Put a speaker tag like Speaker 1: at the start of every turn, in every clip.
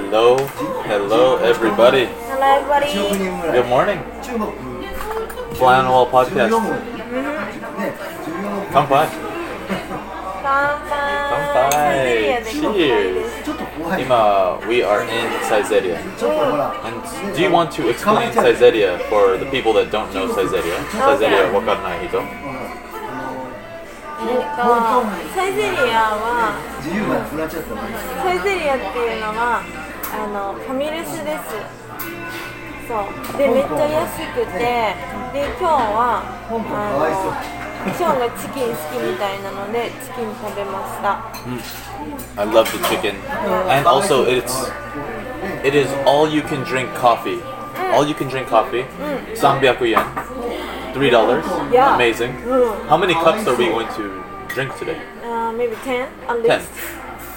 Speaker 1: Hello, hello, everybody.
Speaker 2: Hello, everybody.
Speaker 1: Good morning. Fly on the Wall podcast.
Speaker 3: Mm-hmm.
Speaker 1: Come by.
Speaker 3: Come by. Cheers.
Speaker 1: Ima, we are in
Speaker 3: Saizeriya.
Speaker 1: And do you want to explain Saizeriya for the people that don't know Saizeriya? Saizeriya, what wakarnai hito?
Speaker 2: えっと、サイゼリアはサイゼリアっていうのはあの、ファミレスです。そう。で、めっちゃ安くて、で、今日は、
Speaker 3: 香港かわいそう
Speaker 2: あの、ショーンがチキン好きみたいなので、チキン食べました。
Speaker 1: I love the chicken. And also, it's it is all you can drink coffee. All you can drink coffee. 300 yen. Three dollars.
Speaker 2: Yeah.
Speaker 1: Amazing.
Speaker 2: Mm.
Speaker 1: How many cups are we going to drink today?
Speaker 2: Uh, maybe 10 at
Speaker 1: Ten.
Speaker 2: least.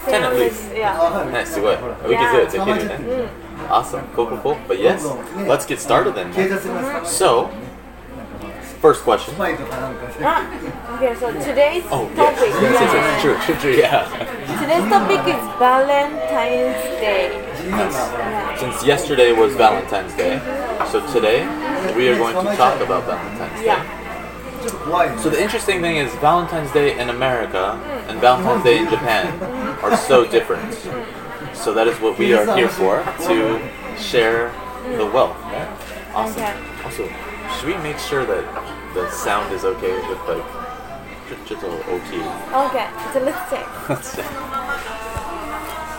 Speaker 1: Ten at least.
Speaker 2: Yeah.
Speaker 3: はい
Speaker 1: Nice, good. We can do it. Take it,
Speaker 2: Mm.
Speaker 1: Awesome. Cool, cool, cool. But yes, let's get started then.
Speaker 3: 警察いますか
Speaker 1: So, first question.
Speaker 3: スパイとかなんかして
Speaker 2: Ah, okay, so today's
Speaker 1: Oh,
Speaker 2: topic.
Speaker 1: yes. Yes, yes,
Speaker 2: yeah.
Speaker 1: yes. True, true, true. Yeah.
Speaker 2: Today's topic is Valentine's Day.
Speaker 3: 自由が
Speaker 2: Yeah.
Speaker 1: Since yesterday was Valentine's Day, so today we are going to talk about Valentine's Day.
Speaker 2: Yeah.
Speaker 1: So the interesting thing is Valentine's Day in America and Valentine's Day in Japan are so different. So that is what we are here for to share the wealth. Awesome.
Speaker 2: Okay.
Speaker 1: Also, should we make sure that the sound is okay with like just okay?
Speaker 2: Okay, so let's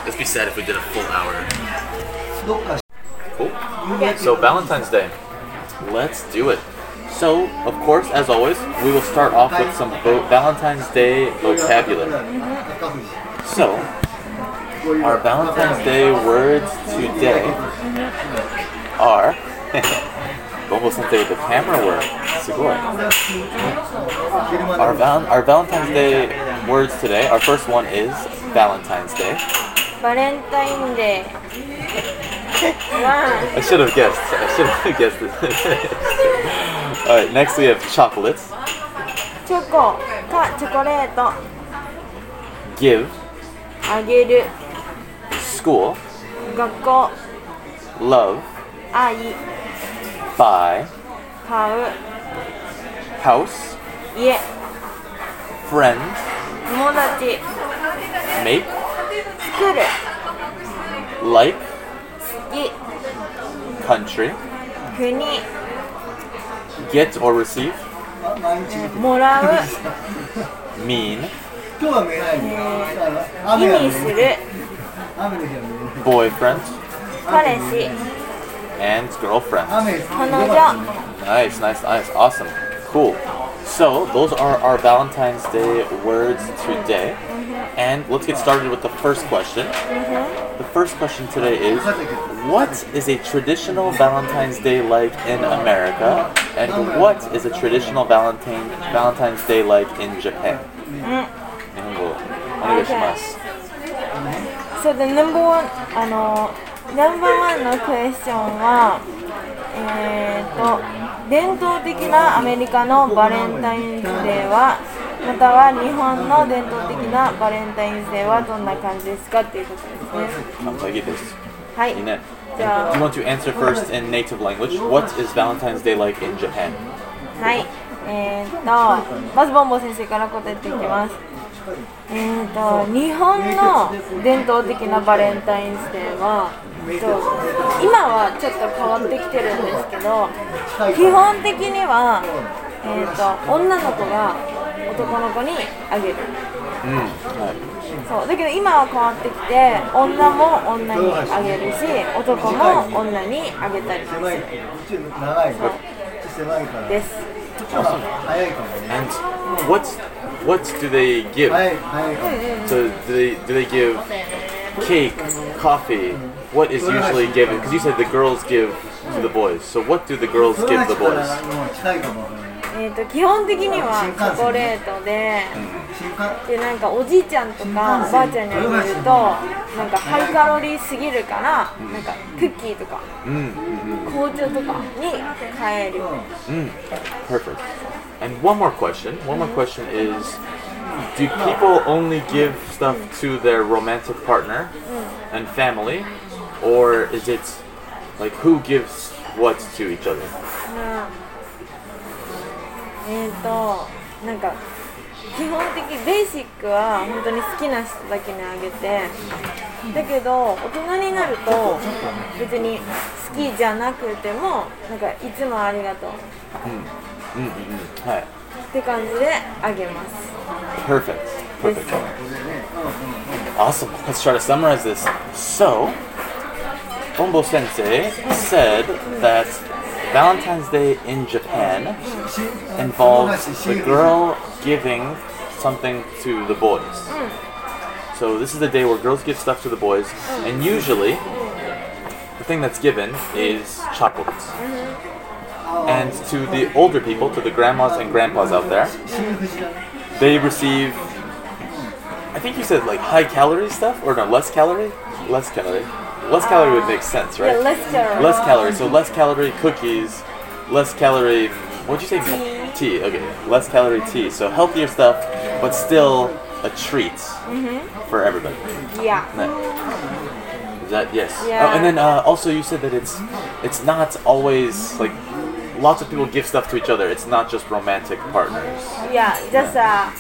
Speaker 1: let's be sad if we did a full hour. Cool.
Speaker 2: Okay.
Speaker 1: So Valentine's Day. Let's do it. So, of course, as always, we will start off with some Valentine's Day vocabulary. So, our Valentine's Day words today are. Bonbo with the camera work. Sugoi. Our, val- our Valentine's Day words today, our first one is Valentine's Day.
Speaker 2: Valentine's Day.
Speaker 1: I should have guessed. I should have guessed it. this. Alright, next we have chocolates.
Speaker 2: あ、チョコかチョコレート
Speaker 1: Give.
Speaker 2: あげる
Speaker 1: School.
Speaker 2: 学校
Speaker 1: Love.
Speaker 2: 愛
Speaker 1: Buy.
Speaker 2: 買う
Speaker 1: House.
Speaker 2: 家
Speaker 1: Friend.
Speaker 2: 友達
Speaker 1: Make.
Speaker 2: 作る
Speaker 1: Like.
Speaker 2: 好き
Speaker 1: Country.
Speaker 2: 国
Speaker 1: Get or receive.
Speaker 3: あ毎日見て
Speaker 2: もらう
Speaker 1: Mean.
Speaker 3: 今日は見えないんだあの
Speaker 2: 意
Speaker 3: 雨は見
Speaker 2: 味する
Speaker 3: えない雨の日は見えない
Speaker 1: Boyfriend.
Speaker 2: 彼氏
Speaker 1: And girlfriend.
Speaker 3: 雨
Speaker 2: 彼女
Speaker 1: Nice, nice, nice. Awesome. Cool. So, those are our Valentine's Day words today. And let's get started with the first question. The first question today is What is a traditional Valentine's Day like in America? And what is a traditional Valentine, Valentine's Day like in Japan? 日本語お願いします。
Speaker 2: So the number one あの number one のクエスチョンはえー、と 伝統的なアメリカのバレンタインズデーはまたは日本の伝統的なバレンタインズデーはどんな感じですかっていうことですね。はい
Speaker 1: いいね。
Speaker 2: じゃ
Speaker 1: Do you
Speaker 2: あ
Speaker 1: want to answer first in native language? What is Valentine's Day like in Japan?
Speaker 2: はいえー、とまずボンボ先生から答えていきますえー、と日本の伝統的なバレンタインズデーはえっと今はちょっと変わってきてるんですけど基本的には、えー、と女の子が男の子にあげる。そうだけど今は変わってきて女も女にあげるし男も女にあげたりする。
Speaker 3: 長い。ちょっと狭いから。
Speaker 2: です。
Speaker 3: 早いかもね。
Speaker 1: And what what do they give?
Speaker 3: 早い早いかも
Speaker 1: So do they do they give cake, coffee? What is usually given? Because you said the girls give to the boys. So what do the girls
Speaker 3: それ
Speaker 1: give
Speaker 3: が
Speaker 1: the
Speaker 3: 近い
Speaker 1: boys?
Speaker 3: もう近いかもわからない
Speaker 2: えー、と基本的にはチョコレートで
Speaker 3: 新幹
Speaker 2: でなんかおじいちゃんとかおばあちゃんにあげるとなんかハイカロリーすぎるからなんかクッキーとか
Speaker 1: Mm,
Speaker 2: 紅茶とかに変える
Speaker 1: mm, perfect. And one more question. One more question is do people only give stuff to their romantic partner and family or is it like who gives what to each other?
Speaker 2: なえっ、ー、となんか基本的ベーシックは本当に好きな人だけにあげてだけど大人になると別に好きじゃなくてもなんかいつもありがとう
Speaker 1: うんうんうん。はい。
Speaker 2: って感じで揚げます。
Speaker 1: Perfect. Perfect. Awesome. Let's try to summarize this. So Bonbo Sensei said that Valentine's Day in Japan involves the girl giving something to the boys. So this is the day where girls give stuff to the boys, and usually the thing that's given is chocolates. And to the older people, to the grandmas and grandpas out there, they receive I think you said like high calorie stuff or no less calorie? Less calorie. Less calorie would make sense, right?
Speaker 2: Yeah, less calorie.
Speaker 1: Less calorie. So less calorie cookies, less calorie what'd you say?
Speaker 2: Tea.
Speaker 1: Tea, okay. Less calorie tea. So healthier stuff, but still a treat for everybody.
Speaker 2: Yeah.
Speaker 1: Nice. Is that yes?
Speaker 2: Yeah.
Speaker 1: Oh, and then uh, also you said that it's it's not always like lots of people give stuff to each other. It's not just romantic partners.
Speaker 2: Yeah, just uh,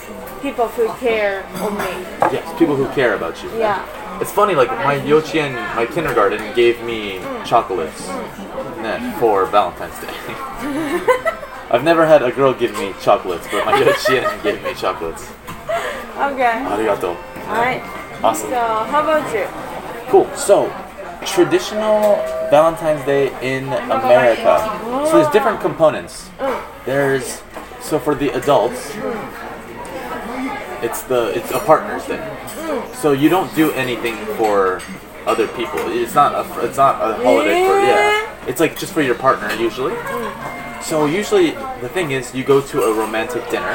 Speaker 2: people who care me.
Speaker 1: Yes, people who care about you.
Speaker 2: Yeah.
Speaker 1: It's funny, like my yochien, my kindergarten gave me chocolates nah, for Valentine's Day. I've never had a girl give me chocolates, but my yochien gave me chocolates.
Speaker 2: Okay.
Speaker 1: Arigato.
Speaker 2: Alright.
Speaker 1: Awesome.
Speaker 2: So, how about you?
Speaker 1: Cool. So, traditional Valentine's Day in America. So there's different components. There's so for the adults, it's the it's a partner's day. So you don't do anything for other people. It's not a it's not a holiday for yeah. It's like just for your partner usually. So usually the thing is you go to a romantic dinner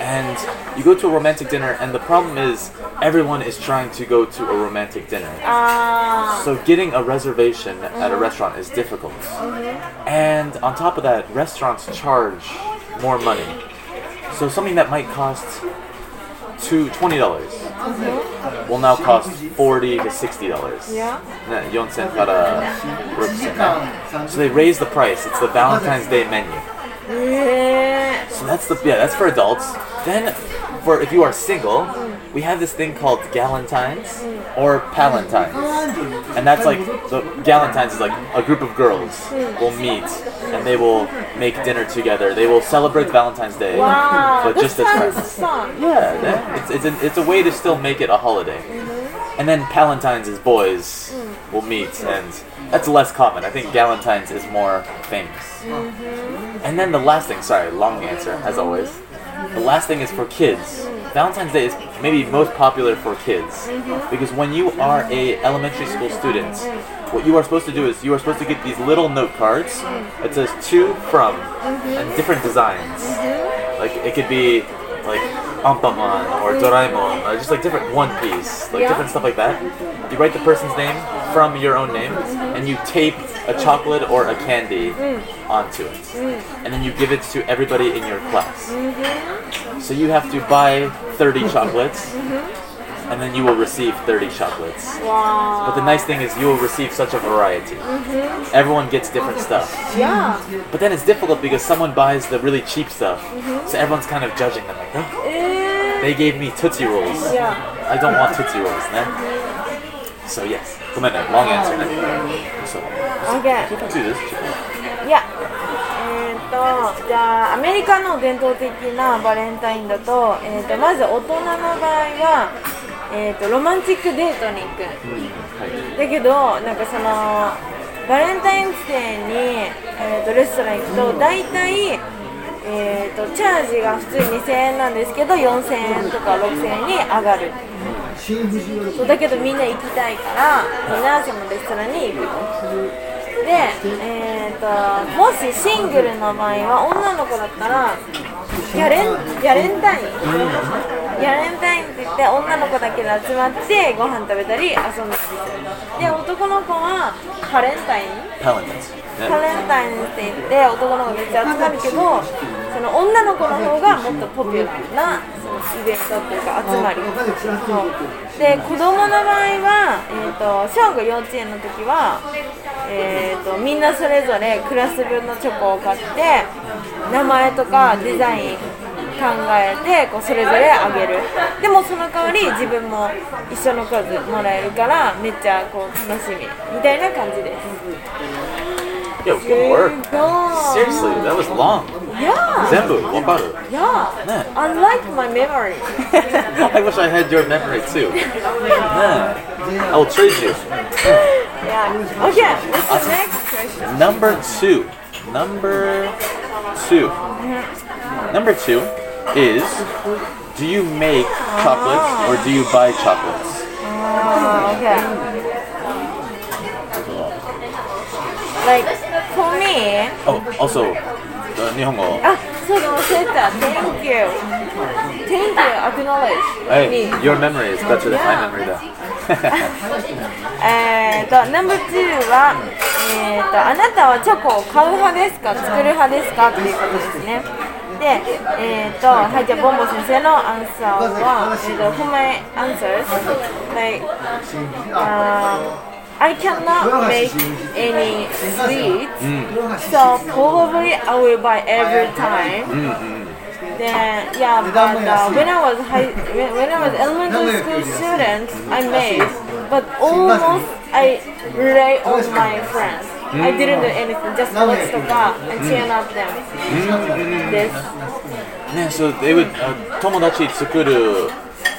Speaker 1: and you go to a romantic dinner and the problem is everyone is trying to go to a romantic dinner.
Speaker 2: Ah.
Speaker 1: So getting a reservation mm-hmm. at a mm-hmm. restaurant is difficult. Mm-hmm. And on top of that, restaurants charge more money. So something that might cost two twenty dollars mm-hmm. will now cost forty to sixty dollars.
Speaker 2: Yeah.
Speaker 1: So they raise the price. It's the Valentine's Day menu.
Speaker 2: Yeah.
Speaker 1: So that's the yeah, that's for adults. Then for if you are single, mm we have this thing called Galentines or Palentines. And that's like the Galentines is like a group of girls will meet and they will make dinner together. They will celebrate Valentine's Day,
Speaker 2: ー、wow,
Speaker 1: but just as friends.
Speaker 2: fun.
Speaker 1: Yeah, that- it's, it's, a, it's a way to still make it a holiday. And then Palentines is boys will meet, and that's less common. I think Galentine's is more famous. Mm-hmm. And then the last thing, sorry, long answer, as always. The last thing is for kids. Valentine's Day is maybe most popular for kids. Mm-hmm. Because when you are a elementary school student, what you are supposed to do is you are supposed to get these little note cards. Mm-hmm. It says to, from, and mm-hmm. different designs. Like it could be like Anpanman or Doraemon, or just like different One Piece, like
Speaker 2: Yeah.
Speaker 1: different stuff like that. You write the person's name from your own name, and you tape a chocolate or a candy mm. onto it, mm. and then you give it to everybody in your class. Mm-hmm. So you have to buy 30 chocolates, mm-hmm. and then you will receive 30 chocolates.
Speaker 2: Wow.
Speaker 1: But the nice thing is you will receive such a variety. Mm-hmm. Everyone gets different stuff.
Speaker 2: Yeah.
Speaker 1: But then it's difficult because someone buys the really cheap stuff, so everyone's kind of judging them like, oh,
Speaker 2: え
Speaker 1: they gave me Tootsie Rolls.
Speaker 2: ー、いや。
Speaker 1: I don't want Tootsie Rolls, ne? So yes, come on, long answer. Ne? So
Speaker 2: Okay.
Speaker 1: you can do this.
Speaker 2: いや、えー、とじゃあアメリカの伝統的なバレンタインだと,、えー、とまず大人の場合は、えー、とロマンチックデートに行く
Speaker 1: はい
Speaker 2: だけどなんかそのバレンタインデーに、えー、とレストラン行くと大体、えー、とチャージが普通2000円なんですけど4000円とか6000円に上がるそうだけどみんな行きたいからみんなそのレストランに行くと。で、えー、ともしシングルの場合は女の子だったらギャレンギャレンタインギャレンタインって言って女の子だけで集まってご飯食べたり遊んだりする。で男の子はカレンタイン？カレンタインって言って男の子めっちゃ集まるけどその女の子の方がもっとポピュラーなイベントっていうか集まり。で子供の場合はは、えー、と小学校幼稚園の時は、えー、とみんなそれぞれクラス分のチョコを買って名前とかデザイン考えてこうそれぞれあげる。でもその代わり自分も一緒の数もらえるからめっちゃこう楽しみ。みたいな感じです。
Speaker 1: Yo, good work. Seriously, that was long.
Speaker 2: Yeah.
Speaker 1: Zenbu, Wambaru.
Speaker 2: Yeah.
Speaker 1: yeah.
Speaker 2: Unlike my memory.
Speaker 1: I wish I had your memory too. yeah. I'll trade you.
Speaker 2: yeah. Okay, what's the next question?
Speaker 1: Number two. Number 2. Mm-hmm. Number two is do you make chocolates or do you buy chocolates?
Speaker 2: Oh, okay. Like for me.
Speaker 1: Oh, also 日本語。
Speaker 2: あ、そうだ忘れた。Thank you. Thank you. Acknowledge
Speaker 1: Hey,
Speaker 2: me.
Speaker 1: your memory is better than my memory だ。
Speaker 2: えーと、Number two は、えーと、あなたはチョコを買う派ですか作る派ですかっていうことですね。で、えーと、はい、じゃあ、ボンボ先生のアンサーは、えーと、For my answers, like, um, I cannot make any sweets, so probably I will buy every time. Then yeah, but uh, when I was high, when, when I was elementary school student, I made, but almost I rely on my friends. I didn't do anything, just watch とか and cheer up them. です。
Speaker 1: ね、そう、they would、uh, 友達作る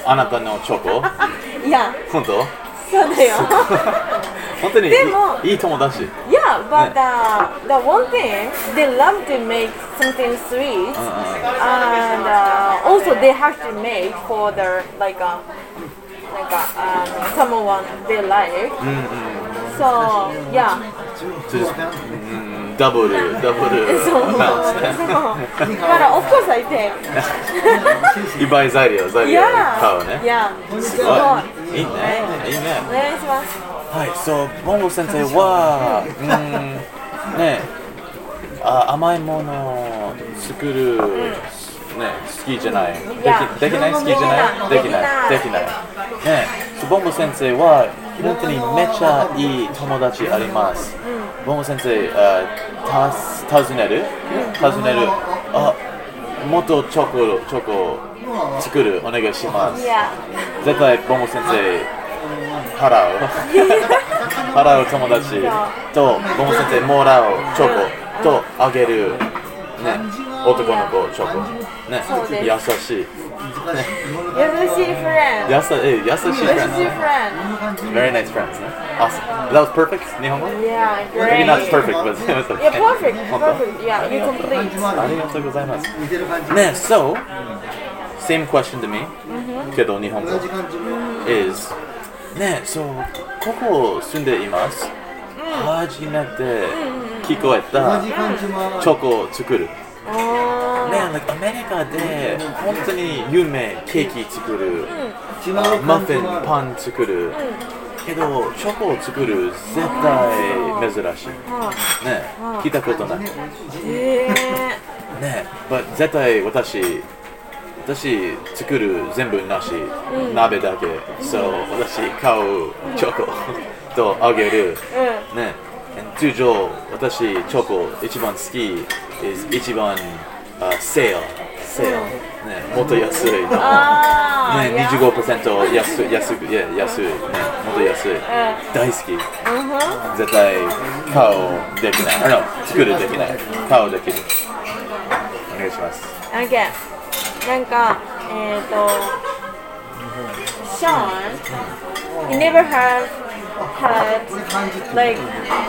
Speaker 1: あなたのチョコ
Speaker 2: いや、
Speaker 1: 本当
Speaker 2: そうだよ。
Speaker 1: 本当にい
Speaker 2: でも
Speaker 1: いいい友達。
Speaker 2: Yeah, but uh, the one thing they love to make something sweet, and uh, also they have to make for their like a like a um, someone they like. So yeah,
Speaker 1: そうですうん ダブル、ダブル
Speaker 2: そう。
Speaker 1: なんですね。
Speaker 2: but of course I take.
Speaker 1: いっぱい材料、材料
Speaker 2: Yeah,
Speaker 1: 買うね。
Speaker 2: yeah.
Speaker 1: すごい。いいね。いいね。
Speaker 2: お願いします。
Speaker 1: はい、そう、ボンボ先生は、うーん、ね、あ甘いものを作る、ね、好きじゃない。で
Speaker 2: や
Speaker 1: きできない？好きじゃない？できない。できない。ね、そうボンボ先生は、本当にめっちゃいい友達あります。ボンボ先生、あた尋ねる？尋ねる。あ、もっとチョコ、チョコ作る、お願いします。絶対ボンボ先生払う。払う友達。とボンボ先生もらうチョコとあげる。ね。男の子チョコね優しい
Speaker 2: 優しい friend.
Speaker 1: 優しい優しい
Speaker 2: 優しい
Speaker 1: friends
Speaker 2: friend.
Speaker 1: very nice friends ね awesome that was perfect 日本語
Speaker 2: Yeah,
Speaker 1: maybe not
Speaker 2: great.
Speaker 1: perfect but it was okay
Speaker 2: Yeah, perfect, perfect. Yeah, you complete.
Speaker 1: ありがとうございますね so same question to me けど日本語 is ねそうここ住んでいます、初めて聞こえたチョコを作る、ねアメリカで本当に有名ケーキ作る、
Speaker 3: 違う
Speaker 1: マフィンパン作る、けどチョコを作る絶対珍しい。ね聞いたことない。
Speaker 2: え。
Speaker 1: ね but 絶対私私作る全部なし、鍋だけ。そう私買うチョコとあげる。
Speaker 2: うん。
Speaker 1: ね通常私チョコ一番好き一番あセール。セール、ねもっと安いの。ね、
Speaker 2: いや。
Speaker 1: 25%安い安くいや安いねもっと安い、大好き。絶対買うできない。あの作るできない。買うできる。お願いします。
Speaker 2: OK。なんか、えっ、ー、と、Sean, he never had had like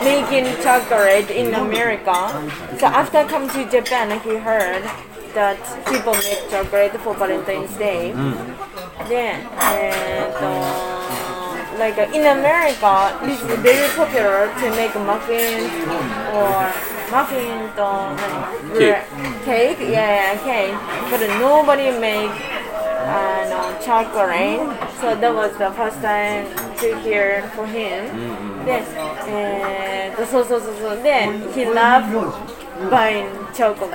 Speaker 2: making chocolate in America. So after come to Japan, he heard that people make chocolate for Valentine's Day. Then, and uh, like uh, in America, it's very popular to make muffins or muffin to
Speaker 1: Cake.
Speaker 2: cake, yeah, yeah, cake. But nobody make uh, no, chocolate. So that was the first time to hear for him. Then, uh, so so so so. Then he loved buying chocolate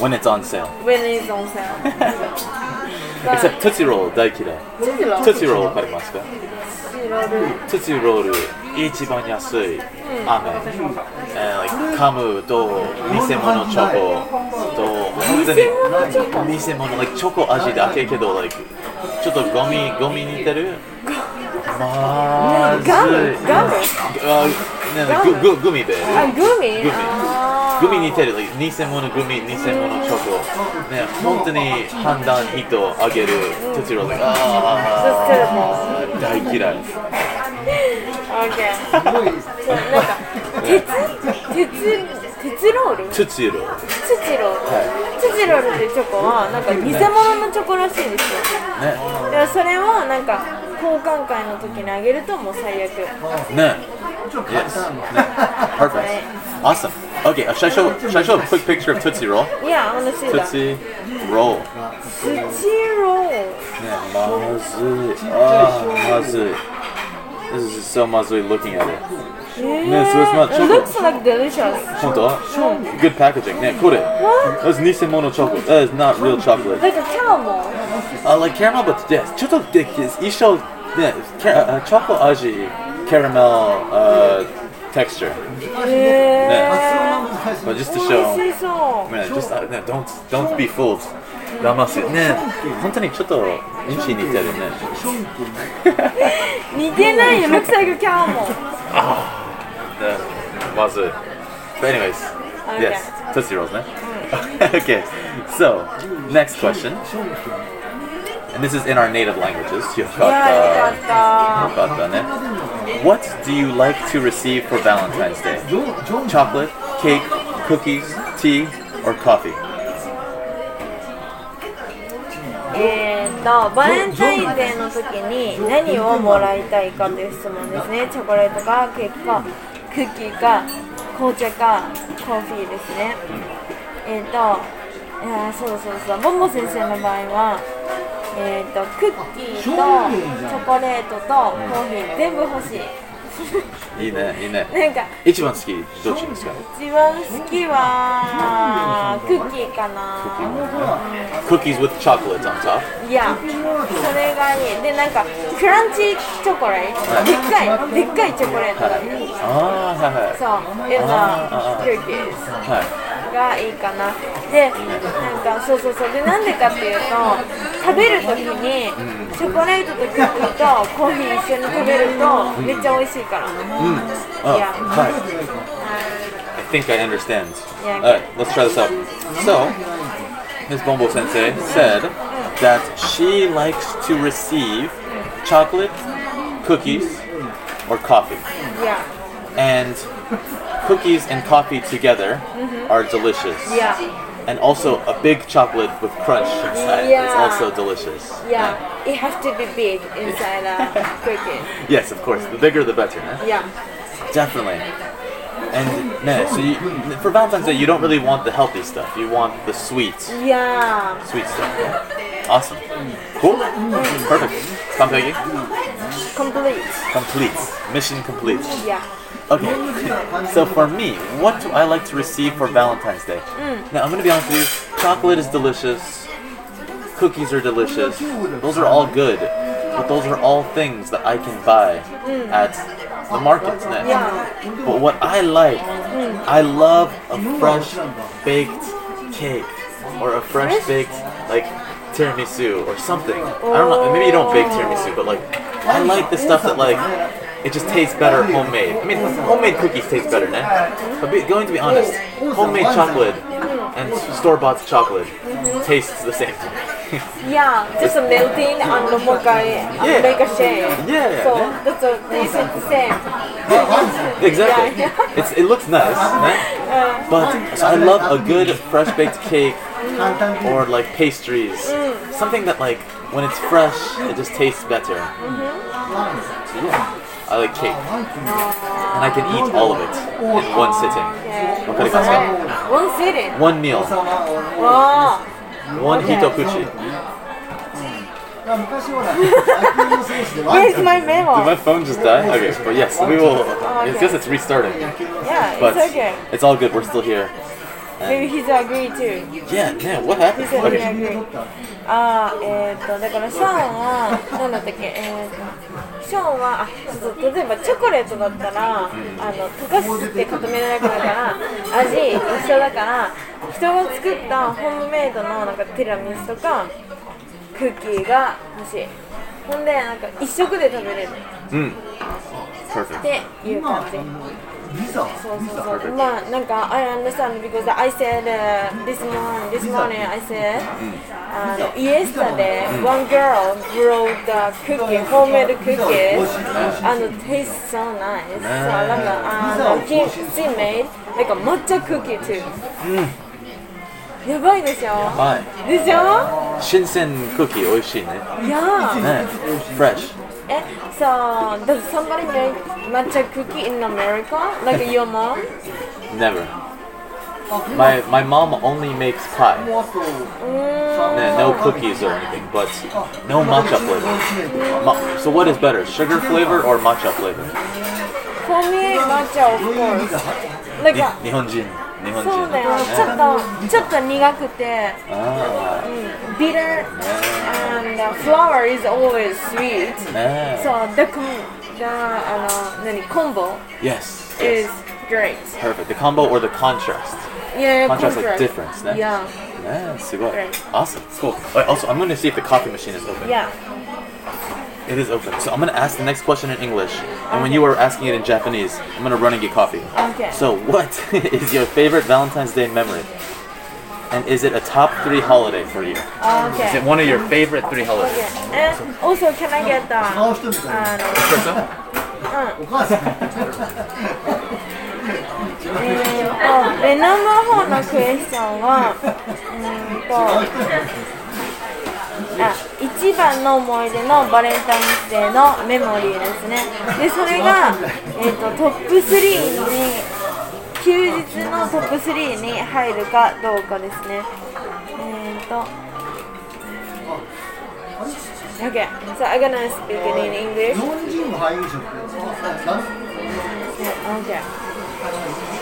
Speaker 1: when it's on sale
Speaker 2: when it's on sale. But
Speaker 1: except Tootsie Roll 大嫌い
Speaker 2: Tootsie Roll.
Speaker 1: Tootsie Roll 買いますか
Speaker 2: 知ロール。
Speaker 1: トゥツィロール。一番安い。飴、えカムと偽物チョコ。と本当に
Speaker 2: 偽物チョコ。
Speaker 1: 偽物 like チョコ味だけけど like ちょっとゴミゴミ似てる？まずい。
Speaker 2: ガム？ガム？
Speaker 1: グミで。
Speaker 2: あグミ？
Speaker 1: グミグミ似てる偽物グミ偽物チョコ。ね本当に判断人あげるトゥツィロールああ大嫌い。
Speaker 2: OK なんか鉄鉄鉄ロール？
Speaker 1: ツィロール。
Speaker 2: ツチロール、ツチロールっていうチョコはなんか偽物のチョコらしいんですよ。
Speaker 1: ね。
Speaker 2: でもそれをなんか交換会の時にあげるともう最悪。
Speaker 1: ね Yes. Perfect. Awesome. Okay, uh, should I show should I show a quick picture of Tootsie Roll?
Speaker 2: Yeah, I want to see that.
Speaker 1: Tootsie Roll. Tootsie Roll. Yeah, mazui. Oh, ah, mazui. This is so mazui looking at it. Yeah. so it's.
Speaker 2: It looks like delicious.
Speaker 1: 本当 Good packaging. ね、これ。What? That's 偽物 chocolate. That is not real chocolate.
Speaker 2: Like a caramel.
Speaker 1: Uh, like caramel, but yes. ちょっと、一緒、ね、チョコ味。caramel uh, texture.
Speaker 2: え
Speaker 1: But just to
Speaker 2: ー、
Speaker 1: show.
Speaker 2: 美味しそう
Speaker 1: Man, just uh, no, don't don't be fooled. 騙すね本当にちょっとインチ似てるね。
Speaker 2: 似てないよ looks like a caramel
Speaker 1: ねまずい。But anyways,
Speaker 2: Okay.
Speaker 1: yes, Tootsie Rolls ね。okay, so next question, and this is in our native languages. よかっ
Speaker 2: いやよか
Speaker 1: た。
Speaker 2: った
Speaker 1: よかったね。What do you like to receive for Valentine's Day?
Speaker 3: ジョンジョン
Speaker 1: Chocolate, cake, cookies, tea, or coffee?
Speaker 2: えー、とバレンタインデーの時に何をもらいたいかという質問ですねチョコレートかケーキかクッキーか紅茶かコーヒーですねえっ、といやーそうそうそうボンボ先生の場合は えっ、とクッキーとチョコレートとコーヒー全部欲しい
Speaker 1: いいね、いいね。
Speaker 2: なんか
Speaker 1: 一番好き、どっちですか？
Speaker 2: 一番好きはクッキーかな
Speaker 1: Cookies with chocolate on top.
Speaker 2: いや、それがいい。で、なんか、クランチチョコレート、でっかい、でっかいチョコレートがいい。
Speaker 1: ああ、はいはい。
Speaker 2: そう、
Speaker 1: あ
Speaker 2: the cookies
Speaker 1: はい。
Speaker 2: がいいかな。で、なんか、そうそうそう。で、なんでかっていうと、食べるときに、チョコレートとクッキーとコーヒー一緒に食べるとめっちゃ美味しいから。yeah.
Speaker 1: I think I understand.
Speaker 2: Yeah.
Speaker 1: All right, let's try this out. So, Ms. Bonbo Sensei said that she likes to receive chocolate, cookies, or coffee.
Speaker 2: Yeah.
Speaker 1: And cookies and coffee together mm-hmm. are delicious.
Speaker 2: Yeah
Speaker 1: and also a big chocolate with crunch inside
Speaker 2: yeah.
Speaker 1: is also delicious.
Speaker 2: Yeah. yeah. it has to be big inside a cookie.
Speaker 1: Yes, of course. The bigger, the better.
Speaker 2: Yeah.
Speaker 1: Definitely. And no, so you, for Valentine's Day, you don't really want the healthy stuff. You want the sweet.
Speaker 2: Yeah.
Speaker 1: Sweet stuff. Yeah. Awesome. Cool. Perfect. Come
Speaker 2: Complete.
Speaker 1: Complete. Mission complete.
Speaker 2: Yeah.
Speaker 1: Okay. So for me, what do I like to receive for Valentine's Day? Mm. Now I'm gonna be honest with you. Chocolate is delicious. Cookies are delicious. Those are all good. But those are all things that I can buy mm. at the markets.
Speaker 2: Yeah.
Speaker 1: But what I like, mm. I love a fresh baked cake or a fresh baked like tiramisu or something. I don't know. Oh. Maybe you don't bake tiramisu, but like I like the stuff that like it just tastes better homemade. I mean, homemade cookies taste better, man. But be, going to be honest, homemade chocolate and store-bought chocolate tastes the same.
Speaker 2: yeah, just a melting and no more guy
Speaker 1: yeah.
Speaker 2: make a shade.
Speaker 1: Yeah.
Speaker 2: So yeah. that's a, the same.
Speaker 1: exactly.
Speaker 2: Yeah.
Speaker 1: It's, it looks nice, uh, right? but so I love a good fresh baked cake
Speaker 3: mm.
Speaker 1: or like pastries. Mm. Something that like when it's fresh, it just tastes better. Mm-hmm. Yeah. I like cake. And I can eat all of it in one sitting. Yeah.
Speaker 2: One sitting?
Speaker 1: One meal.
Speaker 2: Oh.
Speaker 1: One hitokuchi.
Speaker 2: Where's my memo?
Speaker 1: Did my phone just die? Okay, but yes, we will. Oh, it's because it's restarting.
Speaker 2: Yeah, it's but okay.
Speaker 1: It's all good. We're still here.
Speaker 2: Maybe he's agree too.
Speaker 1: Yeah, man, what happened?
Speaker 2: He said he
Speaker 1: Okay.
Speaker 2: agree. あーえー、っとだからシャンはなんだったっけえー、っとションはあそうそう例えばチョコレートだったら、あの溶かして固められなくなるから味一緒だから人が作ったホームメイドのなんかティラミスとかクッキーが欲しいほんでなんか一食で食べれるっ
Speaker 1: Mm. Perfect.
Speaker 2: ていう感じ
Speaker 3: ビザ
Speaker 2: そうそうそうまあなんか I understand because I said、uh, this morning this morning I said、uh, yesterday one girl brought the cookie homemade cookies and taste so nice so なんかあの he she made like a matcha cookie too、やばいでしょ
Speaker 1: はい。
Speaker 2: でしょ
Speaker 1: 新鮮クッキー美味しいね。
Speaker 2: いやー
Speaker 1: ね。Fresh.
Speaker 2: え so does somebody make matcha cookie in America like your mom
Speaker 1: Never. My my mom only makes pie.
Speaker 3: もうあと
Speaker 1: ね No cookies or anything, but no matcha flavor. Ma- so what is better, sugar flavor or matcha flavor?
Speaker 2: for me matcha of course なんか
Speaker 1: 日本人。 日本人。
Speaker 2: そうだよ、ちょっとちょっと苦くて、
Speaker 1: あ
Speaker 2: うん、bitter and the flour is always sweet.
Speaker 1: あ。ね
Speaker 2: So the com the あの何 combo
Speaker 1: Yes.
Speaker 2: is great.
Speaker 1: Perfect. The combo or the contrast?
Speaker 2: Yeah,
Speaker 1: Contrast like difference, ne?
Speaker 2: Yeah,
Speaker 1: Yeah, すごい
Speaker 2: Great.
Speaker 1: Awesome. Cool. Alright, also, I'm going to see if the coffee machine is open.
Speaker 2: yeah.
Speaker 1: It is open. So I'm gonna ask the next question in English, and okay. when you are asking it in Japanese, I'm gonna run and get coffee.
Speaker 2: Okay.
Speaker 1: So what is your favorite Valentine's Day memory? And is it a top three holiday for you?
Speaker 2: Okay.
Speaker 1: Is it one of your favorite three holidays?
Speaker 2: Okay. And also, can I get the
Speaker 3: uh. Uh, um, oh,
Speaker 2: えー、あ、ベナム方のクエスチョンは、うんと。あ一番の思い出のバレンタインデーのメモリーですね。で、それが、えー、とトップ3に、休日のトップ3に入るかどうかですね。えー、と、Okay, so I'm gonna speak it in
Speaker 3: 日
Speaker 2: English. Okay.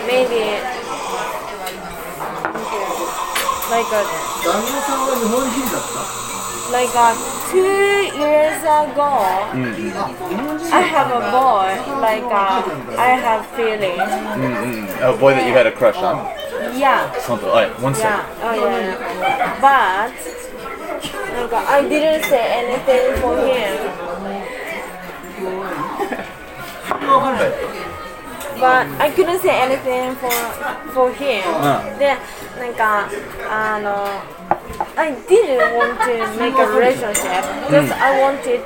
Speaker 2: Maybe. Okay. Like a like uh, two years ago,
Speaker 3: mm.
Speaker 2: I have a boy. Like uh, I have feeling.
Speaker 1: Mm-hmm. A boy that you had a crush on.
Speaker 2: Yeah.
Speaker 1: Something. All right,
Speaker 2: one
Speaker 1: second. Yeah.
Speaker 2: Oh yeah. yeah. But oh, like, I didn't say anything for him. but I couldn't say anything for for him. Uh. Then, like, uh, I didn't want to make a relationship. Just I wanted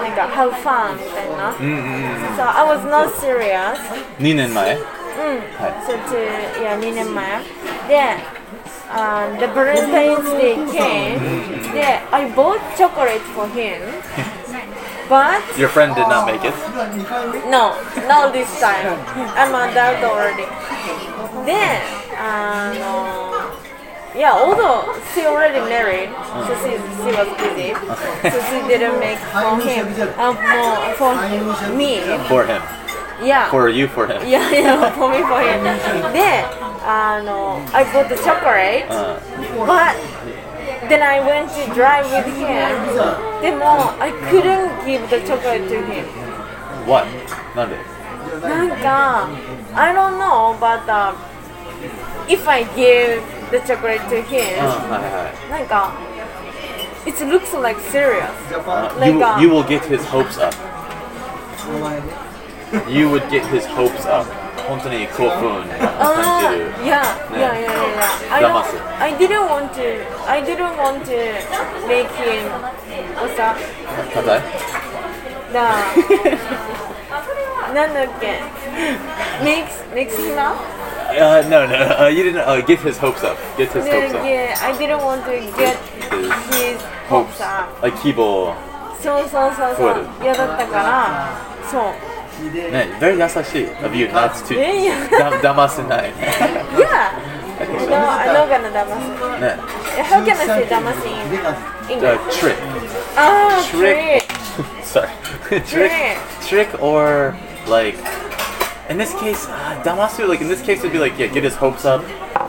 Speaker 2: なんか have fun みたいな。So I was not serious.
Speaker 1: 2年前
Speaker 2: うん。So to yeah 2年前で、uh, the Valentine's Day came. で、I bought chocolate for him. But
Speaker 1: Your friend did not make it.
Speaker 3: 2回目
Speaker 2: No, not this time. I'm adult already. で、あの、 yeah, although she already married, so she, she was busy, so she didn't make for him, um, no, for me,
Speaker 1: For him.
Speaker 2: yeah,
Speaker 1: For you, for him.
Speaker 2: yeah, yeah, for me, for him. で、あの、I bought the chocolate,
Speaker 1: うん。
Speaker 2: but then I went to drive with him. でも、I couldn't give the chocolate to him.
Speaker 1: What? なんで
Speaker 2: なんか、I don't know, but、uh, if I give the chocolate to
Speaker 1: うん
Speaker 2: him,
Speaker 1: はいはい。
Speaker 2: なんか、it looks like serious.
Speaker 3: ジャパン
Speaker 1: Uh, you,
Speaker 2: Like, uh,
Speaker 1: you will get his hopes up.
Speaker 3: お前ね
Speaker 1: You would get his hopes up. 本当に興奮
Speaker 2: あ
Speaker 1: 感じる。
Speaker 2: ー、いや、いやいやいやいや。I
Speaker 1: 騙す
Speaker 2: don't, I didn't want to, I didn't want to make him, what's that?
Speaker 1: 硬い
Speaker 2: だ、 なんだっけ makes, makes him up?
Speaker 1: Uh, no, no, uh, you didn't uh, get his hopes up. Get his hopes up.
Speaker 2: Yeah, I didn't want to get his hopes up.
Speaker 1: Like 希望。
Speaker 2: そうそうそうそう
Speaker 1: そう
Speaker 2: 嫌だったからそう
Speaker 1: ね、very 優しい of you not to
Speaker 2: えいや
Speaker 1: だ騙せない。
Speaker 2: Yeah No, I'm not gonna 騙す
Speaker 1: ね、
Speaker 2: How can I say 騙す
Speaker 3: で
Speaker 2: in
Speaker 3: か
Speaker 1: uh,
Speaker 2: English?
Speaker 1: trick.
Speaker 2: あー
Speaker 1: Trick. Sorry. trick.
Speaker 2: Trick.
Speaker 1: Trick or like. In this case, uh, damasu, like in this case, it'd be like, yeah, get his hopes up.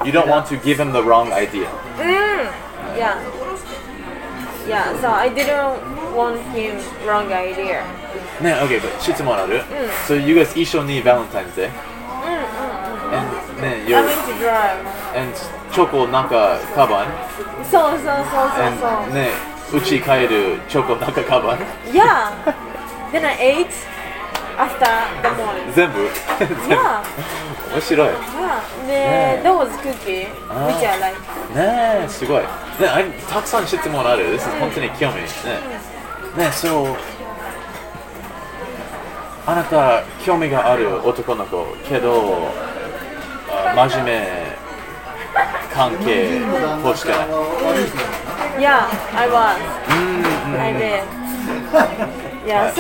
Speaker 1: You don't want to give him the wrong idea.
Speaker 2: うん Yeah Yeah, so I didn't want him wrong idea.
Speaker 1: ね、OK、but 質問ある、So you guys 一緒に Valentine's Day? And ね、
Speaker 2: I'm
Speaker 1: you're
Speaker 2: into drive.
Speaker 1: and チョコなんかカバン
Speaker 2: そうそうそうそう
Speaker 1: and ね、うち帰るチョコなんかカバン
Speaker 2: そう。Yeah. Then I ate アフ
Speaker 1: 全部？面白い。ね
Speaker 2: どうぞ
Speaker 1: クッキー
Speaker 2: 見ちゃう
Speaker 1: ねえすごい。ねたくさん質問ある？本当に興味ね。えそう。あなた興味がある男の子けど真面目関係欲しくない。
Speaker 2: Yeah, I was.
Speaker 1: Mm -hmm.
Speaker 2: I did. yeah.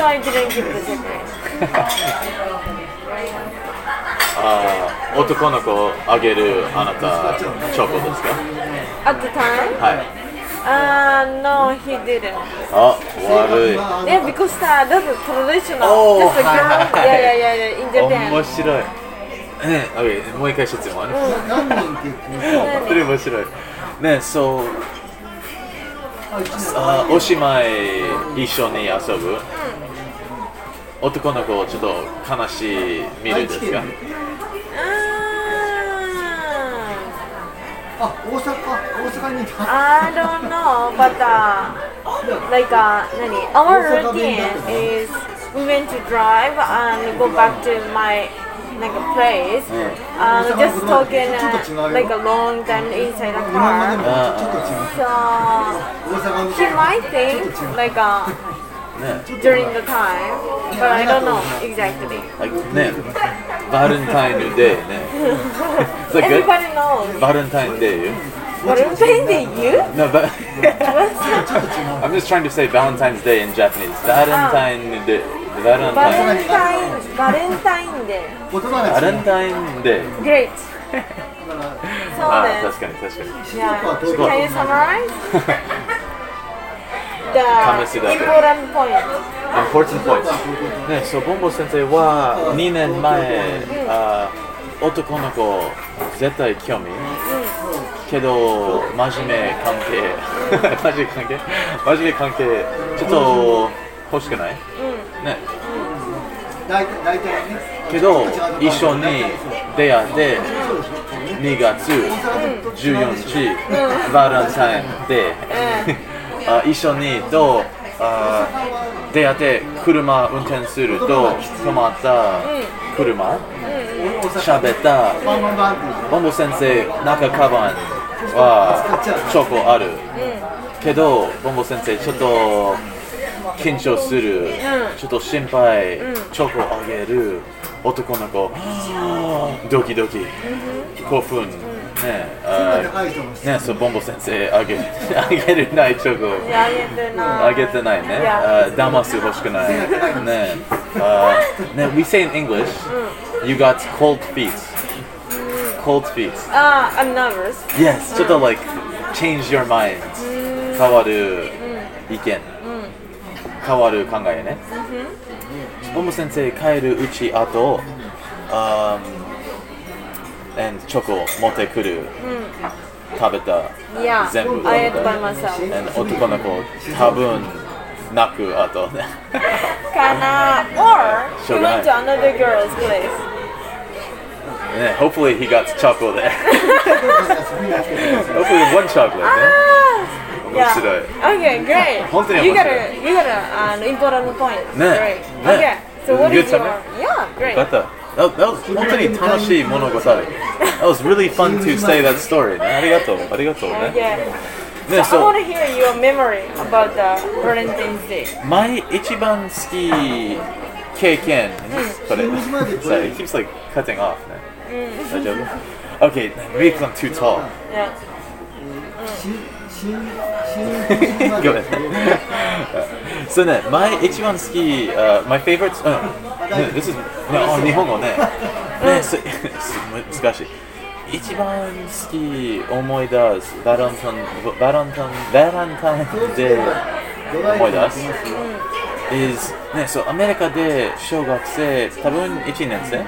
Speaker 1: ああ、男の子あげるあなた、チョコですか？あ、悪い。面白い。ね、そ。う。あ、おしまい一緒に遊ぶ？男の子ちょっと悲しい見るですか
Speaker 2: Ah.
Speaker 3: あ、大阪、大阪にいた
Speaker 2: I don't know, but uh, like uh, nani, our routine is we went to drive and go back to my like a place, um, just talking uh, like a long time inside the car.
Speaker 3: う
Speaker 2: So
Speaker 3: 大阪の
Speaker 2: she might think like uh,
Speaker 1: ね、
Speaker 2: during the time, but I don't know exactly.
Speaker 1: like, ね、バレンタインデーね。It's like good.
Speaker 2: Everybody knows.
Speaker 1: バレンタインデー
Speaker 2: Valentine's Day, you?
Speaker 1: No, but I'm just trying to say Valentine's Day in Japanese. Valentine Day. Valentine.
Speaker 2: Valentine, Valentine Day.
Speaker 3: 言葉が違う
Speaker 1: Valentine Day.
Speaker 2: Great.
Speaker 3: だから
Speaker 2: So
Speaker 1: あ
Speaker 2: then,
Speaker 1: 確かに確かに。
Speaker 2: yeah.
Speaker 1: すごい
Speaker 2: Can you summarize? The important point.
Speaker 1: important points. ね、そうボンボ先生は2年前、あ男の子絶対興味、けど真面目関係真面目関係真面目関係ちょっと欲しくない、ね
Speaker 3: 大体大体ね
Speaker 1: けど一緒に出会って2月14日、バレンタインで、あ一緒にとあ出会って車運転すると止まった車喋った
Speaker 3: バンバンバンっていう
Speaker 1: ボンボ先生中カバンはチョコある。けどボンボ先生ちょっと緊張する。ちょっと心配。チョコあげる。男の子 ドキドキ。興奮。ね、あ
Speaker 3: 背が
Speaker 1: 高、そうボンボ先生あげあげるないチョコ、
Speaker 2: あげてない、
Speaker 1: あげてないね、あ騙す欲しくない、ね、あね、we say in English,、うん、you got cold feet,、う、cold feet.
Speaker 2: あ、uh, I'm nervous.
Speaker 1: Yes,、ちょっと like change your mind, 変わる意見、変わる考えね。ボンボ先生帰るうちあと、う、あ。And チョコ持ってくる。食べた。
Speaker 2: Yeah,
Speaker 1: 全部
Speaker 2: I ate
Speaker 1: た
Speaker 2: by。myself.
Speaker 1: and 男の子多分泣くあとね
Speaker 2: Kana, or we
Speaker 1: Sure,
Speaker 2: went to another girl's place.
Speaker 1: ね hopefully he got chocolate there hopefully one chocolate ね
Speaker 2: Ah,
Speaker 1: 面白い
Speaker 2: Okay, great.
Speaker 1: 本当に
Speaker 2: You
Speaker 1: 面
Speaker 2: got
Speaker 1: 白い
Speaker 2: a, you got a, an important point.
Speaker 1: ね
Speaker 2: Great.
Speaker 1: ね
Speaker 2: Okay, so what is your? Yeah, great.
Speaker 1: よかった that, that was 本当に楽しい物語 That was really fun to say that story ねありがとうありがとうね
Speaker 2: Okay.
Speaker 1: ね
Speaker 2: So I
Speaker 1: そう
Speaker 2: want to hear your memory about the Valentine's Day.
Speaker 1: 前一番好き経験これ Sorry, it keeps like cutting off ね大丈夫 Okay, Rick, I'm too tall
Speaker 2: Yeah.
Speaker 3: 新
Speaker 1: ごめん。そうね、前一番好き、uh, my favorite, うん、ね、this is、ね、あ、日本語ね。ね、す、す難しい。一番好き思い出す、バランタン、バランタン、バランタンで思い出す。is ね、そう、アメリカで小学生、多分1年生？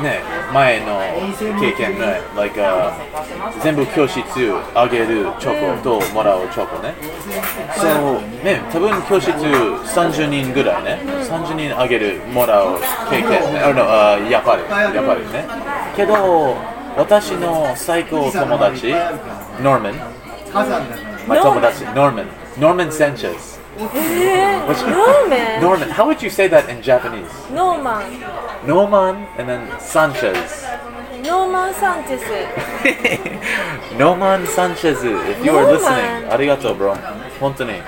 Speaker 1: ね前の経験ね like、uh, 全部教室あげるチョコともらうチョコね。そうね多分教室30人ぐらいね。30人あげるもらう経験。あのあやっぱりやっぱりね。けど私の最高友達
Speaker 3: 山だから
Speaker 1: my 友達 Norman Norman Sanchez
Speaker 2: えー、ノーメン
Speaker 1: Norman how would you say that in Japanese
Speaker 2: ノーマン
Speaker 1: Norman and then Sanchez
Speaker 2: ノーマン・サンチェス
Speaker 1: Norman Sanchez if you are
Speaker 2: Norman
Speaker 1: listening ありがとう bro 本当にね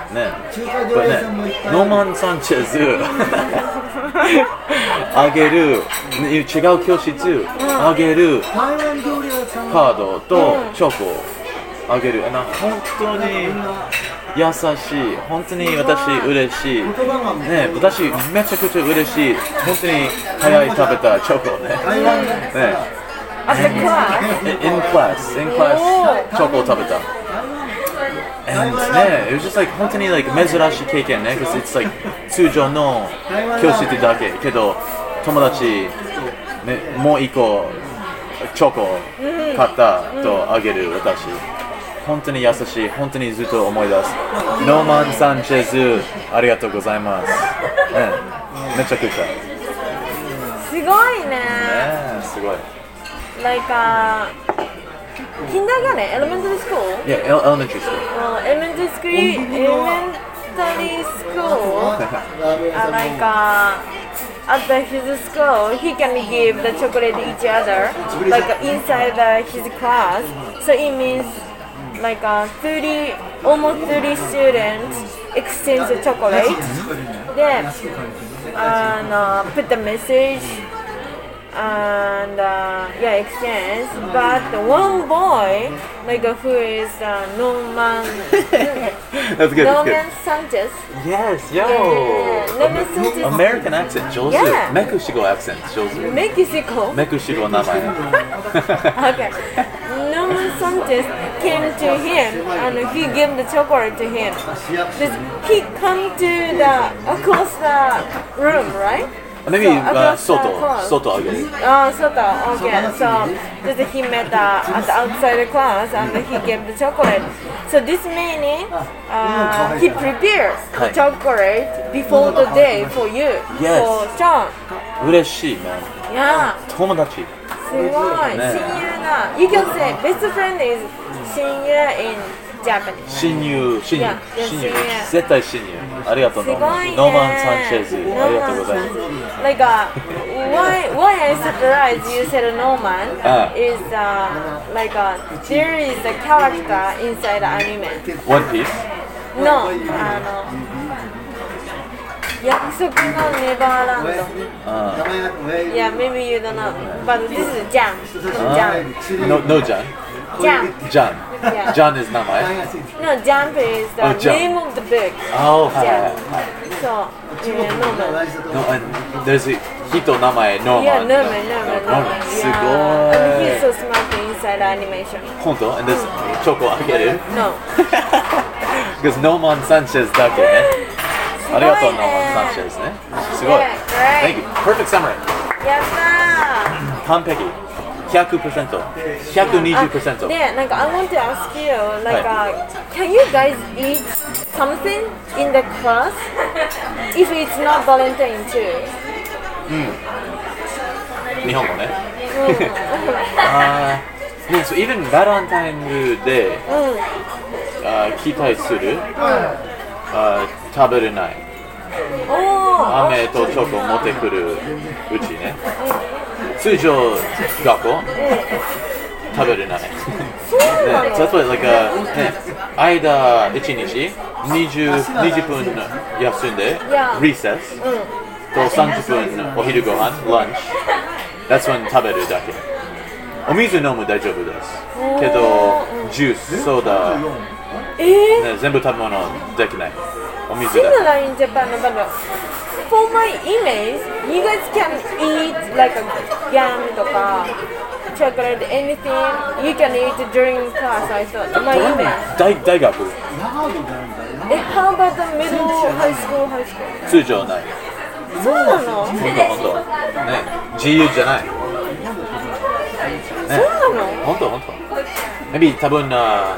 Speaker 3: 中華料
Speaker 1: But
Speaker 3: 理
Speaker 1: ね
Speaker 3: 屋さんもいっぱいある
Speaker 1: ノーマン・サンチェズあげるね違う教室あげる
Speaker 3: 台湾料理屋さん
Speaker 1: カードとチョコあげるな本当に 優しい。本当に私嬉しい。ね私めちゃくちゃ嬉しい。本当に早い食べたチョコね。ね
Speaker 2: あったクラ
Speaker 1: in class in class チョコを食べた。And ね it was just like 本当に like 珍しい経験ね。because it's like 通常の教室だけ。けど友達ねもう一個チョコ買ったとあげる私本当に優しい本当にずっと思い出すノーマン・サンチェズありがとうございます、ね、めちゃくちゃ
Speaker 2: すごいね
Speaker 1: ねすごい
Speaker 2: like uh, kindergarten elementary school
Speaker 1: Yeah, el- elementary school
Speaker 2: uh, elementary school elementary school uh, like uh, at the, his school he can give the chocolate each other like uh, inside the, his class so it means like uh, 30 almost 30 students exchange the chocolate. Then and uh, put the message and uh, yeah exchange but one boy like uh, who is uh, Norman
Speaker 1: That's good, that's
Speaker 2: Norman
Speaker 1: good
Speaker 2: Sanchez
Speaker 1: Yes, yo!
Speaker 2: yeah, Norman Sanchez
Speaker 1: American accent 上手
Speaker 2: Yeah.
Speaker 1: メキシコ accent 上手
Speaker 2: Mexico
Speaker 1: メキシコ名前
Speaker 2: okay Norman Sanchez came to him and he gave the chocolate to him
Speaker 3: 市役所
Speaker 2: This- he come to the across the room right
Speaker 1: Maybe
Speaker 2: So,
Speaker 1: uh,
Speaker 2: across the
Speaker 1: 外
Speaker 2: class.
Speaker 1: 外あげる
Speaker 2: Oh, Soto, okay. So, just he met uh, at the outside the class and he gave the chocolate. So this meaning, uh, he prepares
Speaker 1: Hi.
Speaker 2: the chocolate before the day for you.
Speaker 1: Yes.
Speaker 2: For Sean.
Speaker 1: 嬉しいね
Speaker 2: Yeah.
Speaker 1: 友達
Speaker 2: すごい。親友
Speaker 1: ね
Speaker 2: だ。You can say best friend is 親友 in Japanese.
Speaker 1: 親友親友
Speaker 2: Yeah,
Speaker 1: 親友
Speaker 2: yeah.
Speaker 1: 絶対親友ありがとう
Speaker 2: すご
Speaker 1: ノーマン
Speaker 2: いね。
Speaker 1: ノーマン・サンチェズありがとうございます
Speaker 2: Like, uh, why why I surprised you said Norman
Speaker 1: Ah.
Speaker 2: is uh, like uh, there is a character inside the anime.
Speaker 1: One Piece
Speaker 2: No, あの約束のネバーランド。
Speaker 1: あ
Speaker 3: 名前が親指
Speaker 2: Yeah, maybe you don't know, but this is Jam. From Jam.
Speaker 1: No, no John
Speaker 2: Jam.
Speaker 1: John
Speaker 2: Yeah.
Speaker 1: John is 名前
Speaker 2: No, Jump is the
Speaker 1: Oh, Jump.
Speaker 2: name of the book.
Speaker 1: あおはいはいはい
Speaker 2: So, yeah, Norman.
Speaker 1: No, and there's a 人名前ノー
Speaker 2: Yeah,
Speaker 1: マン
Speaker 2: Norman, Norman, Norman.
Speaker 1: す
Speaker 2: Yeah. And
Speaker 1: ごい
Speaker 2: he's so smart inside animation.
Speaker 1: 本当 And this チョコあげる
Speaker 2: No.
Speaker 1: Because ノーマン・サンチェズだけねありがとう、ノーマン・サンチェズね。すごい。
Speaker 2: Yeah, great.
Speaker 1: Thank you. Perfect summary.
Speaker 2: やった
Speaker 1: 完璧。100%。120%。
Speaker 2: ーで、なんか I want to ask you, like,
Speaker 1: は
Speaker 2: uh, can you guys eat something in the class if it's not Valentine too?
Speaker 1: 日本語ね。あーね、そう、even バレンタインで
Speaker 2: うん。
Speaker 1: あー期待するあー食べれない。
Speaker 2: おー。
Speaker 1: 飴とチョコ持ってくるうちね。通常学校？食べれない。ね、that's what like a ね、間1日 20, 20分休んで
Speaker 2: Yeah.
Speaker 1: recess と30分お昼ご飯 lunch that's when 食べるだけ。お水飲む大丈夫です。けどジュースソーダ、
Speaker 2: えー、
Speaker 1: ね、全部食べ物できない。お水だけ
Speaker 2: for my image, you guys can eat like a yam とか chocolate, anything you can eat during class, I thought. My image.
Speaker 1: 大大学
Speaker 3: 長野なんだよ
Speaker 2: え、how about the middle high school, high school?
Speaker 1: 通常ない
Speaker 2: そうなの
Speaker 1: 本当本当ね自由じゃない
Speaker 2: そうなの
Speaker 1: 本当本当 maybe 多分な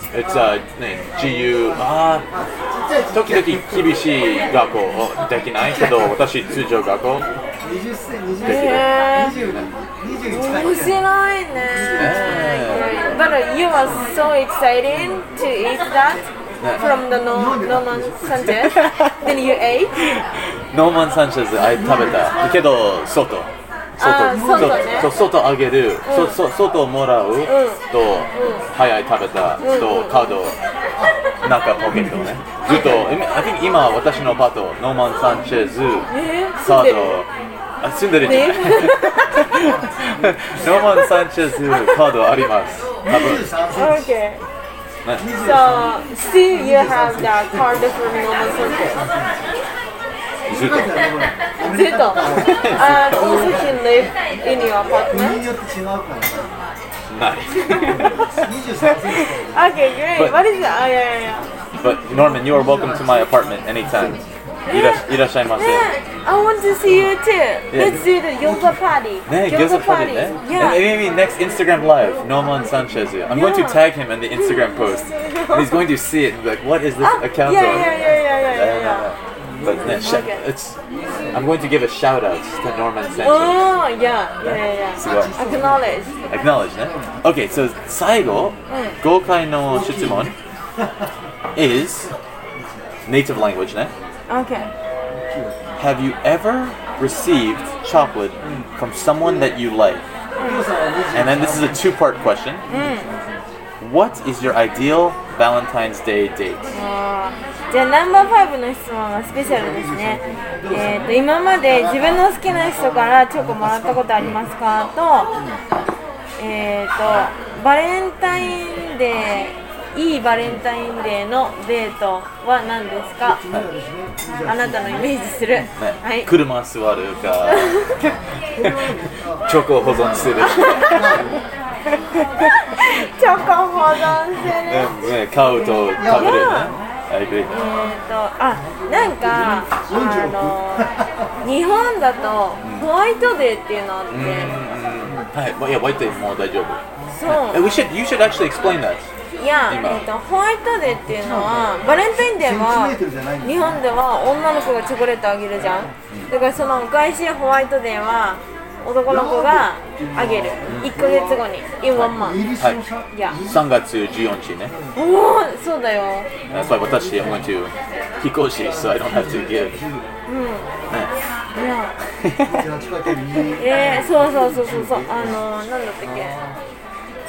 Speaker 1: It's a ね自由あー時々厳しい学校できないけど私通常学校
Speaker 3: 20歳、20
Speaker 2: へー
Speaker 3: 歳、20 21
Speaker 2: 面白いね。But you are so excited to eat that from the no Norman Sanchez. Then you ate?
Speaker 1: ノーマン・サンチェズあい食べたけど外
Speaker 2: 外ね。
Speaker 1: そう外あげる、そそ外もらう、と、早い食べた、とカード中ポケットね。ずっと I think 今私のパートノーマン・サンチェズ
Speaker 2: えー、
Speaker 1: カードあ住んでるじゃない
Speaker 2: ね。
Speaker 1: ノーマン・サンチェズカードあります。多分。
Speaker 3: 23歳
Speaker 2: Okay. So, still you have the card from Norman Sanchez. Okay, great.
Speaker 1: But-
Speaker 2: What is it? Oh, yeah, yeah, yeah.
Speaker 1: but Norman, you are welcome to my apartment anytime. Irash-
Speaker 2: Yeah, I want to see you too. Let's do the yoga party.
Speaker 1: Yoga party. And
Speaker 2: Yeah.
Speaker 1: maybe next Instagram live, Norman Sanchez. I'm going to tag him in the Instagram post. And he's going to see it and be like, what is this
Speaker 2: Ah,
Speaker 1: account
Speaker 2: yeah, yeah,
Speaker 1: of?
Speaker 2: yeah, yeah, yeah, yeah, yeah
Speaker 1: but mm-hmm. sh-
Speaker 2: okay.
Speaker 1: it's I'm going to give a shout out to Norman Sanchez.
Speaker 2: Oh yeah, yeah, yeah. yeah. Acknowledge.
Speaker 1: Acknowledge, yeah. Eh? Okay, so Saigo, mm. Gokai no Shitsumon is native language, ne?
Speaker 2: Okay.
Speaker 1: Have you ever received chocolate from someone that you like? And then this is a two-part question. Mm. What is your ideal Valentine's Day date?
Speaker 2: Uh, じゃあナンバーファイブの質問はスペシャルですね。えっ、と今まで自分の好きな人からチョコもらったことありますか？と、えっ、とバレンタインデーいいバレンタインデーのデートは何ですか？あなたのイメージする。
Speaker 1: ね
Speaker 2: はい。
Speaker 1: 車座るか チョコを保存する、ね
Speaker 2: チョコ保存する。
Speaker 1: ね、買うと食べるね
Speaker 2: えーとあなんかあの日本だとホワイトデーっていうのあって、
Speaker 1: はい、まあい。や、ワイトもう大丈夫。
Speaker 2: そう。
Speaker 1: We should, you should actually explain that.
Speaker 2: いや、
Speaker 1: 今。
Speaker 2: えー、とホワイトデーっていうのはバレンタインデーは日本では女の子がチョコレートあげるじゃん。だからそのお返しホワイトデーは男の子があげる。1ヶ月後に。In one
Speaker 3: リスのさ
Speaker 2: いや。
Speaker 1: 3月14日ね。
Speaker 2: おおそうだよ。
Speaker 1: That's why 私、I'm going to 引っ越し、so I don't have to give.
Speaker 2: うん。いや
Speaker 3: 18かける2
Speaker 2: えー、そうそうそうそうそう。あのなんだったっけ？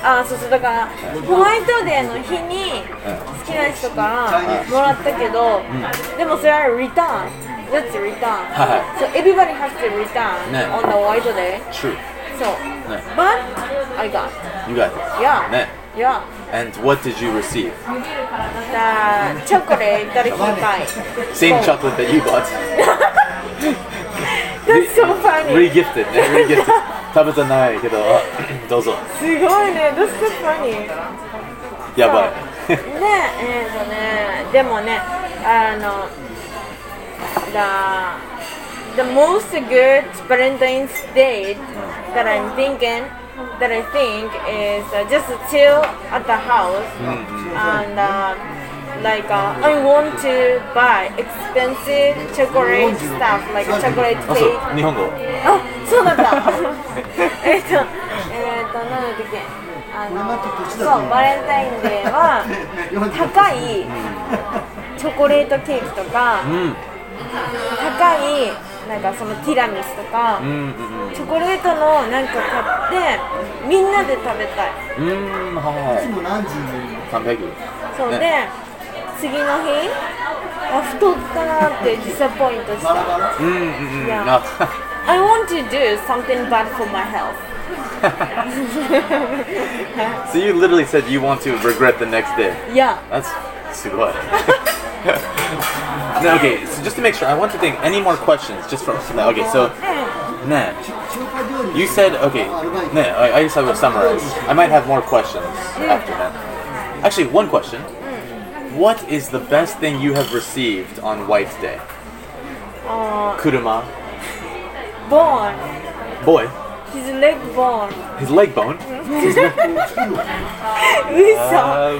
Speaker 2: あそうそうだからホワイトデーの日に好きな人からもらったけど、でもそれはリターン That's return
Speaker 1: はい
Speaker 2: So everybody has to return
Speaker 1: ね
Speaker 2: on the white day
Speaker 1: True.
Speaker 2: So
Speaker 1: ね
Speaker 2: But I got
Speaker 1: You got it.
Speaker 2: Yeah
Speaker 1: ね
Speaker 2: Yeah
Speaker 1: And what did you receive?
Speaker 2: またチョコレート引換
Speaker 1: Same
Speaker 2: Oh.
Speaker 1: chocolate that you got.
Speaker 2: That's so funny
Speaker 1: Regifted ね。Regifted. 食べてないけど、あどうぞ。
Speaker 2: すごいね That's so funny
Speaker 1: やばい。
Speaker 2: で、えーとね、でもね、あの、 the, the most good Valentine's date that I'm thinking, that I think is uh, just chill at the house and uh, like uh, I want to buy expensive chocolate stuff like chocolate
Speaker 1: あ、そう
Speaker 2: cake
Speaker 1: 日本語。
Speaker 2: あ、そうだった。えっと、えっと、なんだったっけ。あの、そう、バレンタインデーは高いチョコレートケーキとか、
Speaker 1: うん。
Speaker 2: 高いなんかそのティラミスとか
Speaker 1: う、んうん
Speaker 2: チョコレートのなんか買ってみんなで食べたい。
Speaker 1: うん。うん、はい
Speaker 3: つも何時に
Speaker 1: い。完璧。
Speaker 2: そうで、
Speaker 1: ね
Speaker 2: 次の日、あ太ったなってディサポイントした。
Speaker 1: うんうんうん。
Speaker 2: Yeah.
Speaker 1: あ
Speaker 2: I want to do something bad for my health.
Speaker 1: So you literally said you want to regret the next day.
Speaker 2: Yeah.
Speaker 1: That's すごい。okay, so just to make sure, I want to think any more questions just from. No, okay, so. Nah. You said, okay, nah, I, I have I will summarize. I might have more questions after that. Actually, one question. What is the best thing you have received on White Day?
Speaker 2: Uh,
Speaker 1: Kuruma.
Speaker 2: Bone. Boy. His leg
Speaker 1: bone.
Speaker 2: His leg bone?
Speaker 1: his leg bone? uh,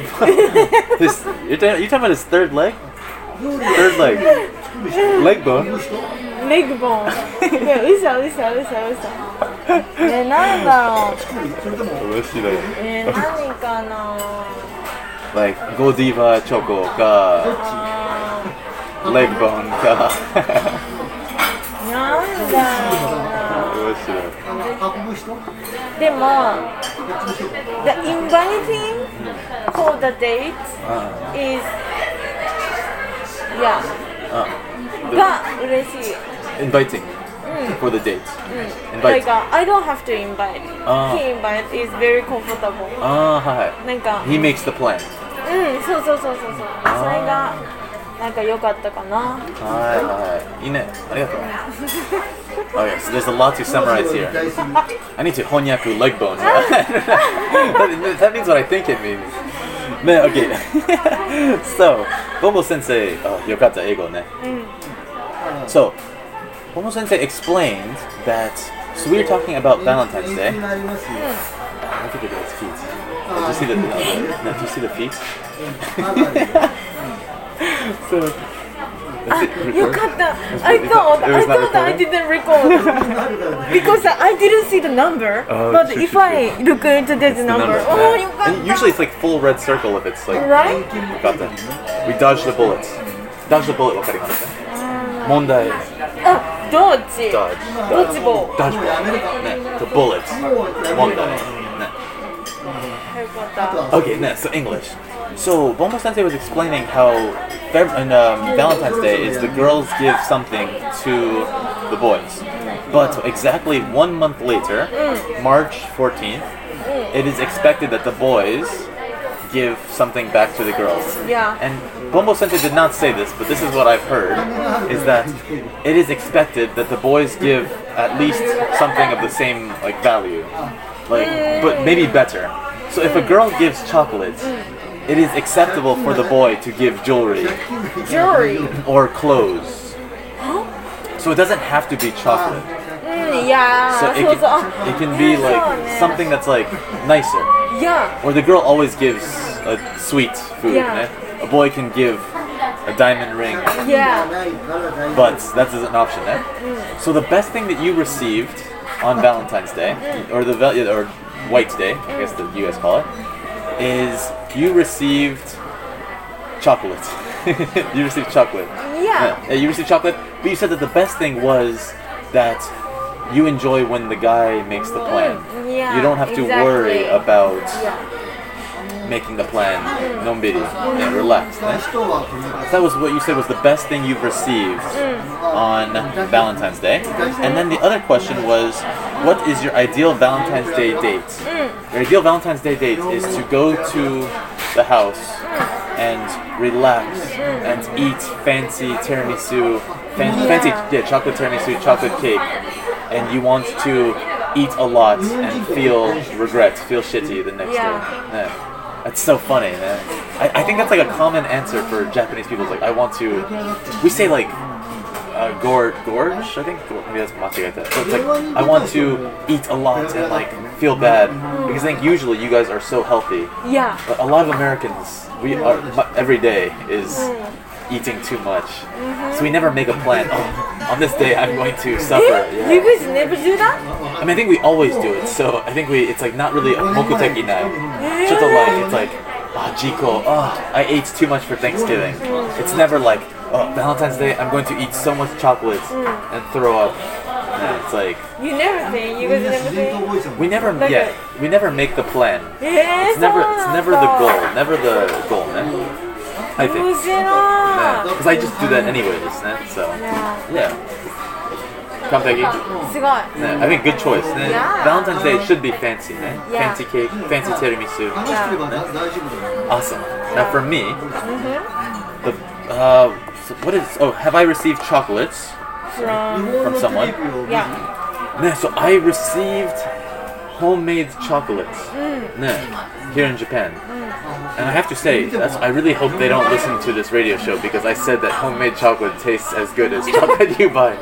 Speaker 1: his, you're, you're talking about his third leg? Third leg. Leg bone.
Speaker 2: Leg bone. ね、嘘嘘嘘嘘。ね、なんだろう。面白い。えー、何かな。
Speaker 1: Like Godiva Choco ka leg Bone
Speaker 2: か。なんだろう。
Speaker 3: 面白
Speaker 2: い。でも、the inviting for the date
Speaker 1: ah.
Speaker 2: is yeah
Speaker 1: uh,
Speaker 2: が嬉しい
Speaker 1: inviting for the date.
Speaker 2: Like
Speaker 1: Invite.
Speaker 2: uh, I don't have to invite
Speaker 1: Ah.
Speaker 2: He invite is very comfortable
Speaker 1: Ah, hi.
Speaker 2: なんか
Speaker 1: He makes the plan.
Speaker 2: うんそうそうそうそうそうそれがなんか良かったかな
Speaker 1: Hi, hi. Ine. Arigato. Okay, so there's a lot to summarize here.
Speaker 3: 大すぎ
Speaker 1: I need to honyaku leg bone. that, that means what I think it means. ね、okay. so, Bonbo sensei, oh, ne mm. So, Bonbo sensei explained that, so we are talking about Valentine's Day. I think it is feet. Did you see the, oh. feet? did you see the feet?
Speaker 3: Mm.
Speaker 1: so,
Speaker 2: あ
Speaker 1: Is it
Speaker 2: よ
Speaker 1: record?
Speaker 2: かった
Speaker 1: Is
Speaker 2: I
Speaker 1: it-
Speaker 2: thought
Speaker 1: it
Speaker 2: I
Speaker 1: was not
Speaker 2: thought I
Speaker 1: recording?
Speaker 2: didn't record
Speaker 3: なるからね
Speaker 2: because I didn't see the number
Speaker 1: Oh,
Speaker 2: but
Speaker 1: sure,
Speaker 2: if
Speaker 1: sure,
Speaker 2: I look into this
Speaker 1: the
Speaker 2: number
Speaker 1: number.
Speaker 2: おおよかっ
Speaker 1: And
Speaker 2: た
Speaker 1: usually it's like full red circle if it's like
Speaker 2: right
Speaker 1: got that. We dodged the bullets. Dodge the bullet わかりますか問題
Speaker 2: あどっち
Speaker 1: dodge
Speaker 2: ドッジボー
Speaker 1: dodge ball ね the bullets 問題ね
Speaker 2: よかった
Speaker 1: Okay, no, so English. So Bonbo Sensei was explaining how Feb- and, um, Valentine's Day is the girls give something to the boys, but exactly one month later, March 14th, it is expected that the boys give something back to the girls.
Speaker 2: Yeah.
Speaker 1: And Bonbo Sensei did not say this, but this is what I've heard, is that it is expected that the boys give at least something of the same like value. Like but maybe better. So if a girl gives chocolate, it is acceptable for the boy to give jewelry
Speaker 2: jewelry
Speaker 1: or clothes. So it doesn't have to be chocolate.
Speaker 2: うんいや
Speaker 1: So
Speaker 2: ー
Speaker 1: it
Speaker 2: そうそうあ
Speaker 1: can, it can be
Speaker 2: そう
Speaker 1: like
Speaker 2: ね
Speaker 1: something that's like nicer.
Speaker 2: いや
Speaker 1: Or the girl always gives a sweet food.
Speaker 2: Yeah.
Speaker 1: eh? A boy can give a diamond ring,
Speaker 2: いや
Speaker 3: ないから大丈夫
Speaker 1: but that is an option. Eh? So the best thing that you received on Valentine's Day, or the val- or White Day, I guess that you guys call it, is you received chocolate. you received chocolate.
Speaker 2: Yeah.
Speaker 1: yeah, you received chocolate, but you said that the best thing was that you enjoy when the guy makes the plan.
Speaker 2: yeah,
Speaker 1: you don't have to worry about
Speaker 2: いや
Speaker 1: making the plan. No video. Yeah, relax. That was what you said was the best thing you've received on Valentine's Day. And then the other question was, what is your ideal Valentine's Day date? Your ideal Valentine's Day date is to go to the house and relax and eat fancy tiramisu, fan-
Speaker 2: yeah.
Speaker 1: fancy yeah, chocolate tiramisu, chocolate cake, and you want to eat a lot and feel regret, feel shitty the next
Speaker 2: yeah.
Speaker 1: day. Yeah. That's so funny, man. I, I think that's like a common answer for Japanese people. It's like, I want to. We say like, uh, gorge, gorge. I think Gor- maybe that's machigaita. So it's like, I want to eat a lot and like feel bad because I think usually you guys are so healthy.
Speaker 2: Yeah.
Speaker 1: But a lot of Americans, we are every day is eating too much, so we never make a plan. Oh, on this day I'm going to suffer. Yeah.
Speaker 2: You guys never do that?
Speaker 1: I mean, I think we always do it. So I think we it's like not really a mokuteki na. like it's like ah oh, jiko, ah oh, I ate too much for Thanksgiving. It's never like oh Valentine's Day I'm going to eat so much chocolate mm. and throw up. It's like
Speaker 2: you never think you guys never think
Speaker 1: we never
Speaker 2: like
Speaker 1: yeah we never make the plan. It's never it's never the goal never the goal. Man. I think. Because. I just do that anyways, ね? so yeah.
Speaker 2: Kanteki.
Speaker 1: Yeah, I think good choice.
Speaker 2: Yeah.
Speaker 1: Valentine's Day should be fancy, ne?
Speaker 2: Yeah.
Speaker 1: Fancy cake, fancy tiramisu.
Speaker 3: Yeah.
Speaker 1: Awesome. Now for me, mm-hmm. the uh, what is? Oh, have I received chocolates
Speaker 2: from
Speaker 1: from someone?
Speaker 2: Yeah.
Speaker 1: Yeah. so I received homemade chocolates. No, here in Japan. And I have to say, that's, I really hope they don't listen to this radio show because I said that homemade chocolate tastes as good as chocolate you buy.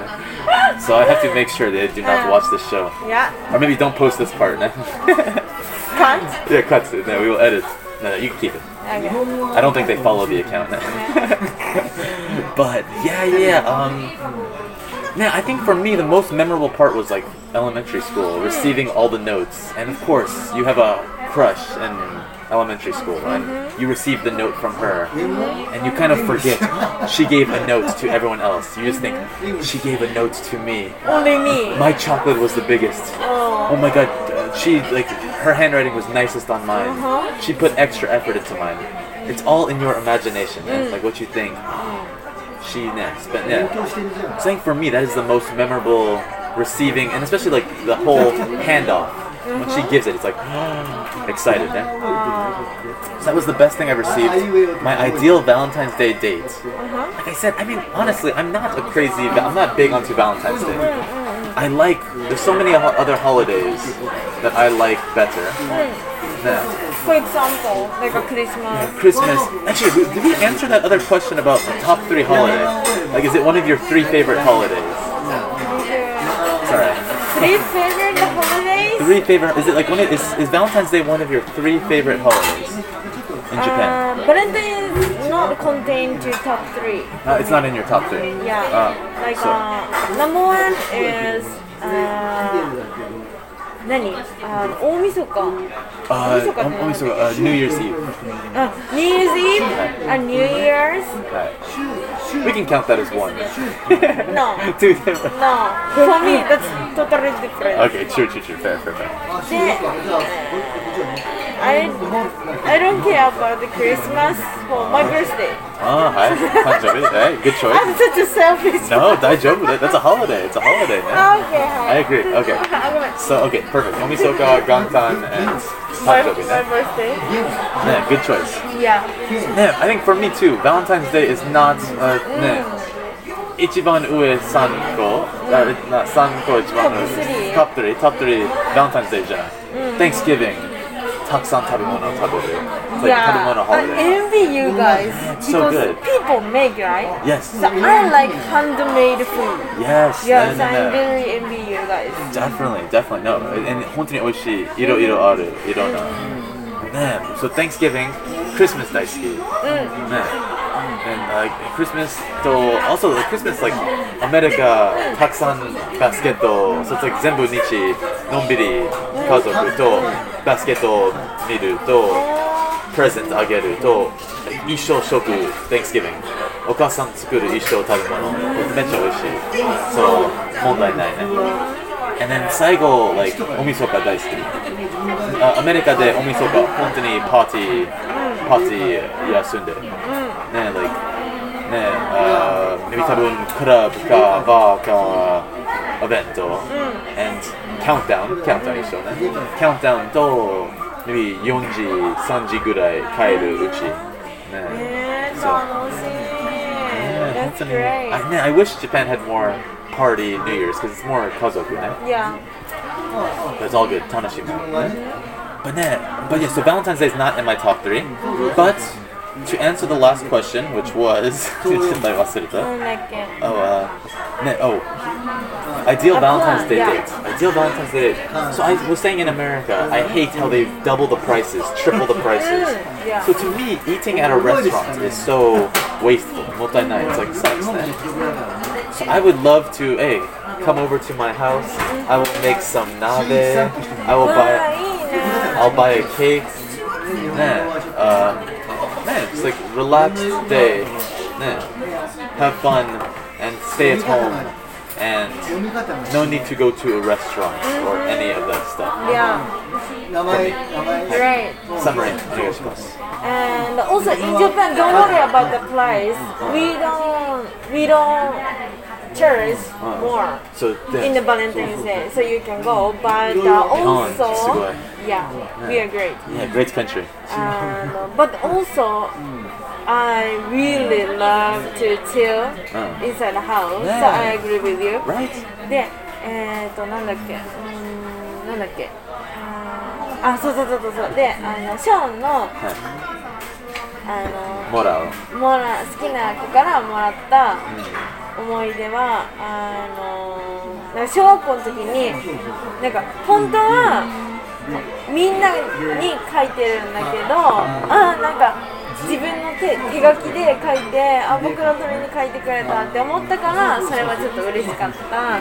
Speaker 1: So I have to make sure they do not watch this show.
Speaker 2: yeah
Speaker 1: Or maybe don't post this part.
Speaker 2: cut?
Speaker 1: yeah, cut it. No, we will edit. No, no, you can keep it.
Speaker 2: okay
Speaker 1: I don't think they follow the account. but yeah, yeah. Um, man, I think for me the most memorable part was like elementary school, receiving all the notes, and of course you have a crush in elementary school, and you receive the note from her, and you kind of forget she gave a note to everyone else. You just think she gave a note to me.
Speaker 2: only me
Speaker 1: My chocolate was the biggest.
Speaker 2: oh
Speaker 1: Oh my god, she like her handwriting was nicest on mine.
Speaker 2: Uh-huh.
Speaker 1: She put extra effort into mine. It's all in your imagination, man. like what you think she next. But yeah, I think for me that is the most memorable receiving, and especially like the whole handoff when she gives it. It's like excited. Yeah? So that was the best thing I received. My ideal Valentine's Day date. Uh-huh. Like I said, I mean honestly, I'm not a crazy. I'm not big onto Valentine's Day. I like. There's so many other holidays that I like better. Yeah
Speaker 2: for example like a Christmas
Speaker 1: Christmas. Actually, we- did we answer that other question about the top three holidays? Like, is it one of your three favorite holidays? Sorry.
Speaker 2: three favorite holidays
Speaker 1: Three favorite. Is it like one? Of, is is Valentine's Day one of your three favorite holidays in Japan?
Speaker 2: Uh, Valentine is not contained to top three.
Speaker 1: Uh, it's not in your top three.
Speaker 2: Yeah.
Speaker 1: Uh,
Speaker 2: like
Speaker 1: so-
Speaker 2: uh, number one is uh, 何あの大晦日
Speaker 1: Uh,
Speaker 2: 大晦日って
Speaker 1: um,
Speaker 2: 何
Speaker 1: so, uh, New Year's Eve.
Speaker 2: あ New Year's Eve and New Year's
Speaker 1: Right. We can count that as one.
Speaker 2: No
Speaker 1: Two different.
Speaker 2: No for me that's totally different
Speaker 1: Okay, true, true, true. Fair, fair, fair.
Speaker 3: あそうですか
Speaker 2: I I don't care about the Christmas for my birthday.
Speaker 1: Ah, hi. hey, good choice.
Speaker 2: I'm such a selfish.
Speaker 1: No, daijoubu. That, that's a holiday. It's a holiday, man.
Speaker 2: Okay, hi.
Speaker 1: I agree. Okay. So, okay, perfect. Omisoka, Gantan, and
Speaker 2: my, my birthday.
Speaker 1: Yeah, good choice.
Speaker 2: Yeah.
Speaker 1: Yeah, I think for me too, Valentine's Day is not uh, mm. 一番上3個、うん、な3個一番上
Speaker 2: トッ
Speaker 1: プ3トップ3トップ3バレンタインズデーじゃない、うん、Thanksgiving たくさん食べ物を食べる。It's like 食べ物
Speaker 2: I
Speaker 1: holiday.
Speaker 2: envy you guys
Speaker 1: So
Speaker 2: because
Speaker 1: good.
Speaker 2: people make right.
Speaker 1: Yes.
Speaker 2: So I like handmade food.
Speaker 1: Yes.
Speaker 2: Yes,
Speaker 1: no, no,
Speaker 2: I
Speaker 1: no.
Speaker 2: very envy you guys.
Speaker 1: Definitely, definitely. No, and 本当に美味しい。いろいろある。いろんな。ね So Thanksgiving, Christmas 大好き。ね And like Christmas と also like Christmas like アメリカたくさんバスケット so it's like 全部日のんびり家族とバスケット見るとプレゼントあげると一生食 Thanksgiving お母さん作る一生食べ物。めっちゃ美味しい。そう問題ないね。And then 最後 like おみそか大好き。あアメリカでおみそか本当にパーティーパーティー休んでる。ねえ、like、ねえ、uh, maybe 多分クラブかバーかイベント、うん、and カウントダウン、カウントダウン一緒ね。カウントダウンと、maybe 4時、3時ぐらい帰るうち。ね
Speaker 2: え、
Speaker 1: そう。
Speaker 2: That's great.
Speaker 1: I, man, I wish Japan had more party New Year's because it's more kazoku, right?
Speaker 2: Yeah.
Speaker 1: That's all good. Tanashima. Right? But, yeah, but yeah, so Valentine's Day is not in my top three. But to answer the last question, which was, oh, uh, oh, ideal Valentine's Day date. Ideal Valentine's Day date. So I was saying in America, I hate how they've doubled the prices, triple the prices. So to me, eating at a restaurant is so wasteful. Multi nights like sex then. So I would love to, hey, come over to my house. I will make some nabe. I will buy, I'll buy a cake. Man. uh, it's like relaxed day. Have fun and stay at home and no need to go to a restaurant or any of that stuff.
Speaker 2: Yeah. Right.
Speaker 1: Summary.
Speaker 2: And also in Japan, don't worry about the price. We don't. We don't church more
Speaker 1: so
Speaker 2: in the Valentine's Day, so you can go. But uh, also, yeah, we are great.
Speaker 1: Yeah, great country.
Speaker 2: Um, but also, I really love to chill inside the house. So I agree with you.
Speaker 1: Right.
Speaker 2: で、えっ、ー、となんだっけ、うんなんだっけ。あ、そうそうそうそうそう。で、あのショーンの。
Speaker 1: はい eh,
Speaker 2: あ
Speaker 1: もらう？
Speaker 2: の、もら、好きな子からもらった思い出は、あの、なんか小学校の時に、なんか、本当は、みんなに書いてるんだけど、あーなんか、自分の手手書きで書いてあ僕のために書いてくれたって思ったからそれはちょっと嬉しかった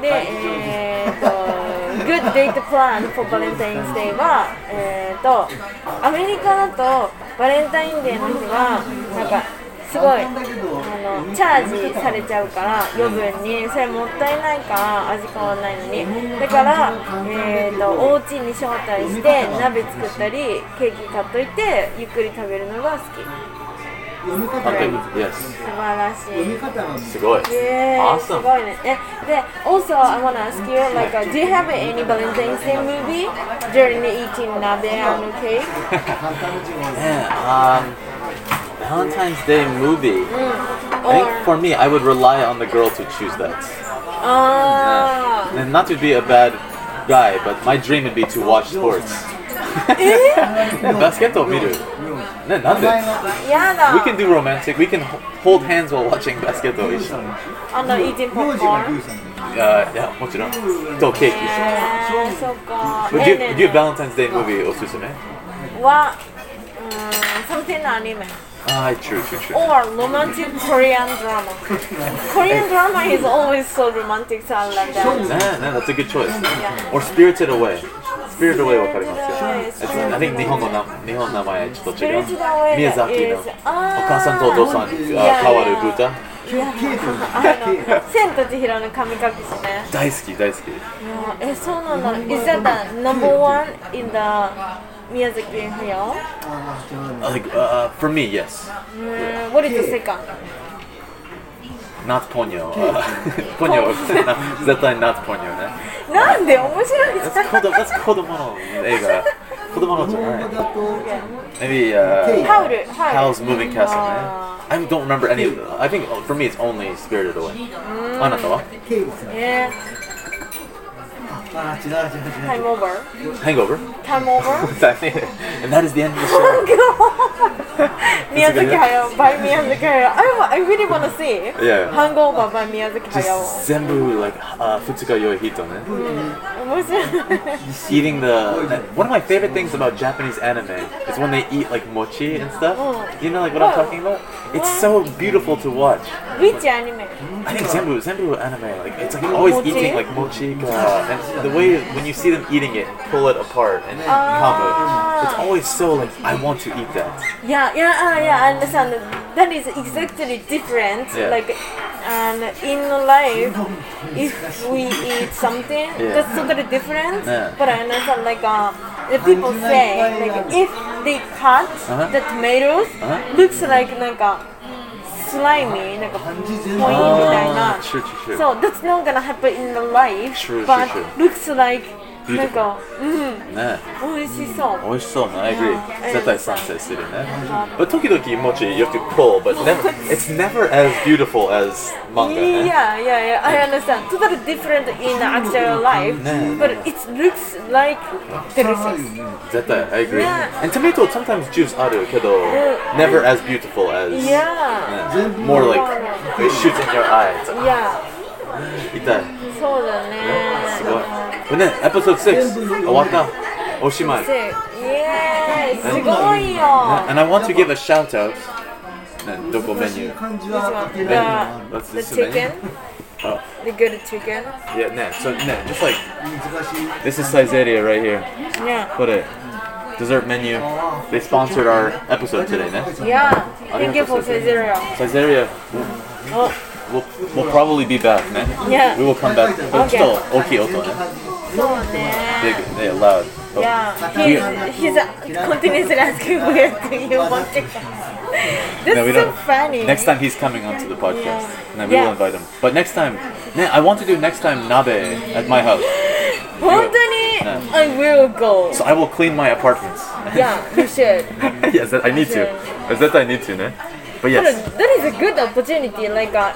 Speaker 2: でえー、と Good date plan for Valentine's Day はえー、とアメリカだとバレンタインデーの日はなんかすごいあのチャージされちゃうから余分に。それもったいないから味変わらないのに。だから、えー、とお家に招待して鍋作ったりケーキ買っといてゆっくり食べるのが好き。
Speaker 1: yes.
Speaker 2: 素晴らし
Speaker 3: 読み
Speaker 2: い
Speaker 3: 方が
Speaker 1: すごい。
Speaker 2: えー、す
Speaker 1: Awesome.
Speaker 2: ごいね。え、で、also I wanna ask you, like, uh, do you have any Valentine's Day movie during eating nabe and cake?
Speaker 3: 簡単な字が
Speaker 1: Man, um, Valentine's Day movie. I
Speaker 2: Or,
Speaker 1: think for me, I would rely on the girl to choose that.
Speaker 2: あ
Speaker 1: And not to be a bad guy, but my dream would be to watch sports. ねバスケットを見る。
Speaker 3: yeah,
Speaker 2: nothing. やだ
Speaker 1: We can do romantic. We can hold hands while watching basketball.
Speaker 2: あの、eating
Speaker 3: oh,
Speaker 2: popcorn?
Speaker 1: what you,
Speaker 2: know? It's okay. So good.
Speaker 1: Would you Would you a Valentine's Day movie
Speaker 2: or Susan? What? Mm, something anime.
Speaker 1: Ah, true, true, true.
Speaker 2: Or romantic Korean drama. Korean drama is always so romantic, so I like that.
Speaker 1: Nah, nah, that's a good choice. Yeah. Or Spirited Away. Spirited Away わかりますよ。I think 日本のな日本の名前ちょっと違う。宮崎のお母さんとお父さんが変わる歌。
Speaker 2: いや、あの、千と千尋の神隠しね。
Speaker 1: 大好き、大好き。
Speaker 2: え、そうなんだ。Is that the number one in the Miyazaki
Speaker 1: Like, uh, for me, yes.
Speaker 2: Mm, what is the second?
Speaker 1: not Ponyo. Uh, Definitely not Ponyo ね。
Speaker 2: なんで面白い
Speaker 1: じゃん。That's 子供の映画。子供のじゃない。Maybe、uh,
Speaker 2: Howl.
Speaker 1: Howl's Moving Castle ね。I don't remember any of them. I think oh, for me it's only Spirited Away. あなたは
Speaker 2: Time over.
Speaker 1: Hangover?
Speaker 2: Time over?
Speaker 1: and that is the end of the show.
Speaker 2: 宮崎駿 by 宮崎駿 I, I really wanna see
Speaker 1: Yeah.
Speaker 2: Hangover by 宮崎駿
Speaker 1: Just 全部 like uh, 二日酔い人ね。
Speaker 2: 面白い
Speaker 1: Eating the one of my favorite things about Japanese anime is when they eat like mochi and stuff. You know like what I'm talking about? It's so beautiful to watch.
Speaker 2: Which anime?
Speaker 1: I think Zenbu, Zenbu anime, like it's like always
Speaker 2: Mochi?
Speaker 1: eating like mochi, uh, and the way when you see them eating it, pull it apart and kamu, it's always so like I want to eat that.
Speaker 2: Yeah, yeah, uh, yeah, I understand. That is exactly different.
Speaker 1: Yeah.
Speaker 2: Like, and in life, if we eat something,
Speaker 1: Yeah.
Speaker 2: that's totally different.
Speaker 1: Yeah.
Speaker 2: But I understand, like, uh, the people say, like, if they cut
Speaker 1: Uh-huh.
Speaker 2: the tomatoes,
Speaker 1: Uh-huh.
Speaker 2: looks like, なんか slimy, なんかポインみたい
Speaker 1: Ah,
Speaker 2: な。
Speaker 1: true, true, true.
Speaker 2: So that's not gonna happen in the life,
Speaker 1: True, true,
Speaker 2: but
Speaker 1: true.
Speaker 2: looks like, なん
Speaker 1: Beautiful.
Speaker 2: か、うん、
Speaker 1: ね、
Speaker 2: 美味しそう。
Speaker 1: 美味しそうね。I agree.
Speaker 2: Yeah.
Speaker 1: 絶対賛成するね。But 時々 mochi you have to pull, but never, it's never as beautiful as manga ね。
Speaker 2: Yeah, yeah, yeah. I understand. Totally different in the actual life,
Speaker 1: Yeah.
Speaker 2: but it looks like delicious.
Speaker 1: 絶対 I agree.
Speaker 2: Yeah.
Speaker 1: And tomato sometimes juice あるけど never as beautiful as
Speaker 2: Yeah,
Speaker 1: ね more like it shoots in your eye. It's like,
Speaker 2: yeah.
Speaker 1: 痛い
Speaker 2: そうだね
Speaker 1: すごいこれねエピソード6終わったおしまい
Speaker 2: Yay! すごいよ
Speaker 1: And I want to give a shout out どこメニュー
Speaker 2: The chicken
Speaker 1: Oh.
Speaker 2: The good chicken?
Speaker 1: Yeah, nah, so nah, just like this is Saizeriya right here.
Speaker 2: Yeah.
Speaker 1: Put it. Dessert menu. They sponsored our episode today, nah?
Speaker 2: Yeah. Thank you for Saizeriya.
Speaker 1: Saizeriya.
Speaker 2: Oh
Speaker 1: will will probably be back ね。
Speaker 2: yeah.
Speaker 1: We will come back. ちょっと大きい音ね。
Speaker 2: そうね。
Speaker 1: Big, yeah, loud. Oh.
Speaker 2: Yeah, he's, he's continuously asking where do you want to go. That's
Speaker 1: No, we
Speaker 2: so
Speaker 1: don't.
Speaker 2: funny.
Speaker 1: Next time he's coming onto the podcast.
Speaker 2: Yeah.
Speaker 1: No, we
Speaker 2: Yeah.
Speaker 1: will invite him. But next time, ne- I want to do next time nabe at my house.
Speaker 2: 本当に
Speaker 1: Yeah.
Speaker 2: I will go.
Speaker 1: So I will clean my apartments.
Speaker 2: Yeah, you should.
Speaker 1: yes, that- I need to. That I need to, ne? But
Speaker 2: But
Speaker 1: yes.
Speaker 2: that is a good opportunity. Like, uh,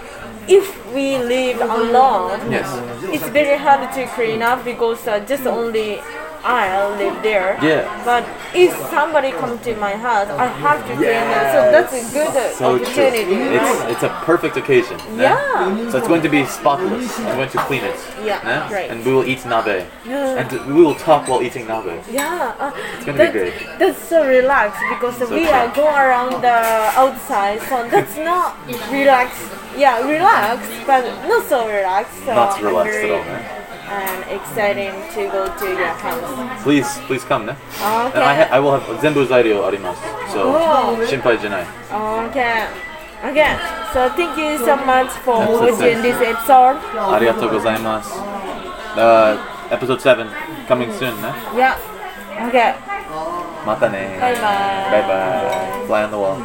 Speaker 2: if we live alone,
Speaker 1: Yes.
Speaker 2: it's very hard to clean up because uh, just only I live there.
Speaker 1: Yeah.
Speaker 2: But if somebody comes to my house, I have to clean it. So that's a good
Speaker 1: So true.
Speaker 2: opportunity.
Speaker 1: It's it's a perfect occasion. ne?
Speaker 2: Yeah.
Speaker 1: So it's going to be spotless. I'm going to clean it.
Speaker 2: Yeah, right.
Speaker 1: And we will eat nabe.
Speaker 2: Yeah.
Speaker 1: And we will talk while eating nabe.
Speaker 2: Yeah, uh,
Speaker 1: gonna be
Speaker 2: that's,
Speaker 1: great.
Speaker 2: that's so relaxed because we
Speaker 1: true.
Speaker 2: are going around the outside, so that's not relaxed. Yeah, relaxed, but not so relaxed. So
Speaker 1: Not relaxed at all, ne?
Speaker 2: And exciting to go to your house.
Speaker 1: Please, please come, ne?
Speaker 2: Okay.
Speaker 1: And I, ha- I will have zenbu zairyo arimasu. So,
Speaker 2: Oh.
Speaker 1: shinpai janai.
Speaker 2: Okay. Okay. So thank you so much for
Speaker 1: That's
Speaker 2: watching this episode.
Speaker 1: Arigatou gozaimasu. Uh, episode 7 coming soon, ne?
Speaker 2: Yeah. Okay.
Speaker 1: Mata ne.
Speaker 2: Bye bye.
Speaker 1: Bye bye. Fly on the wall.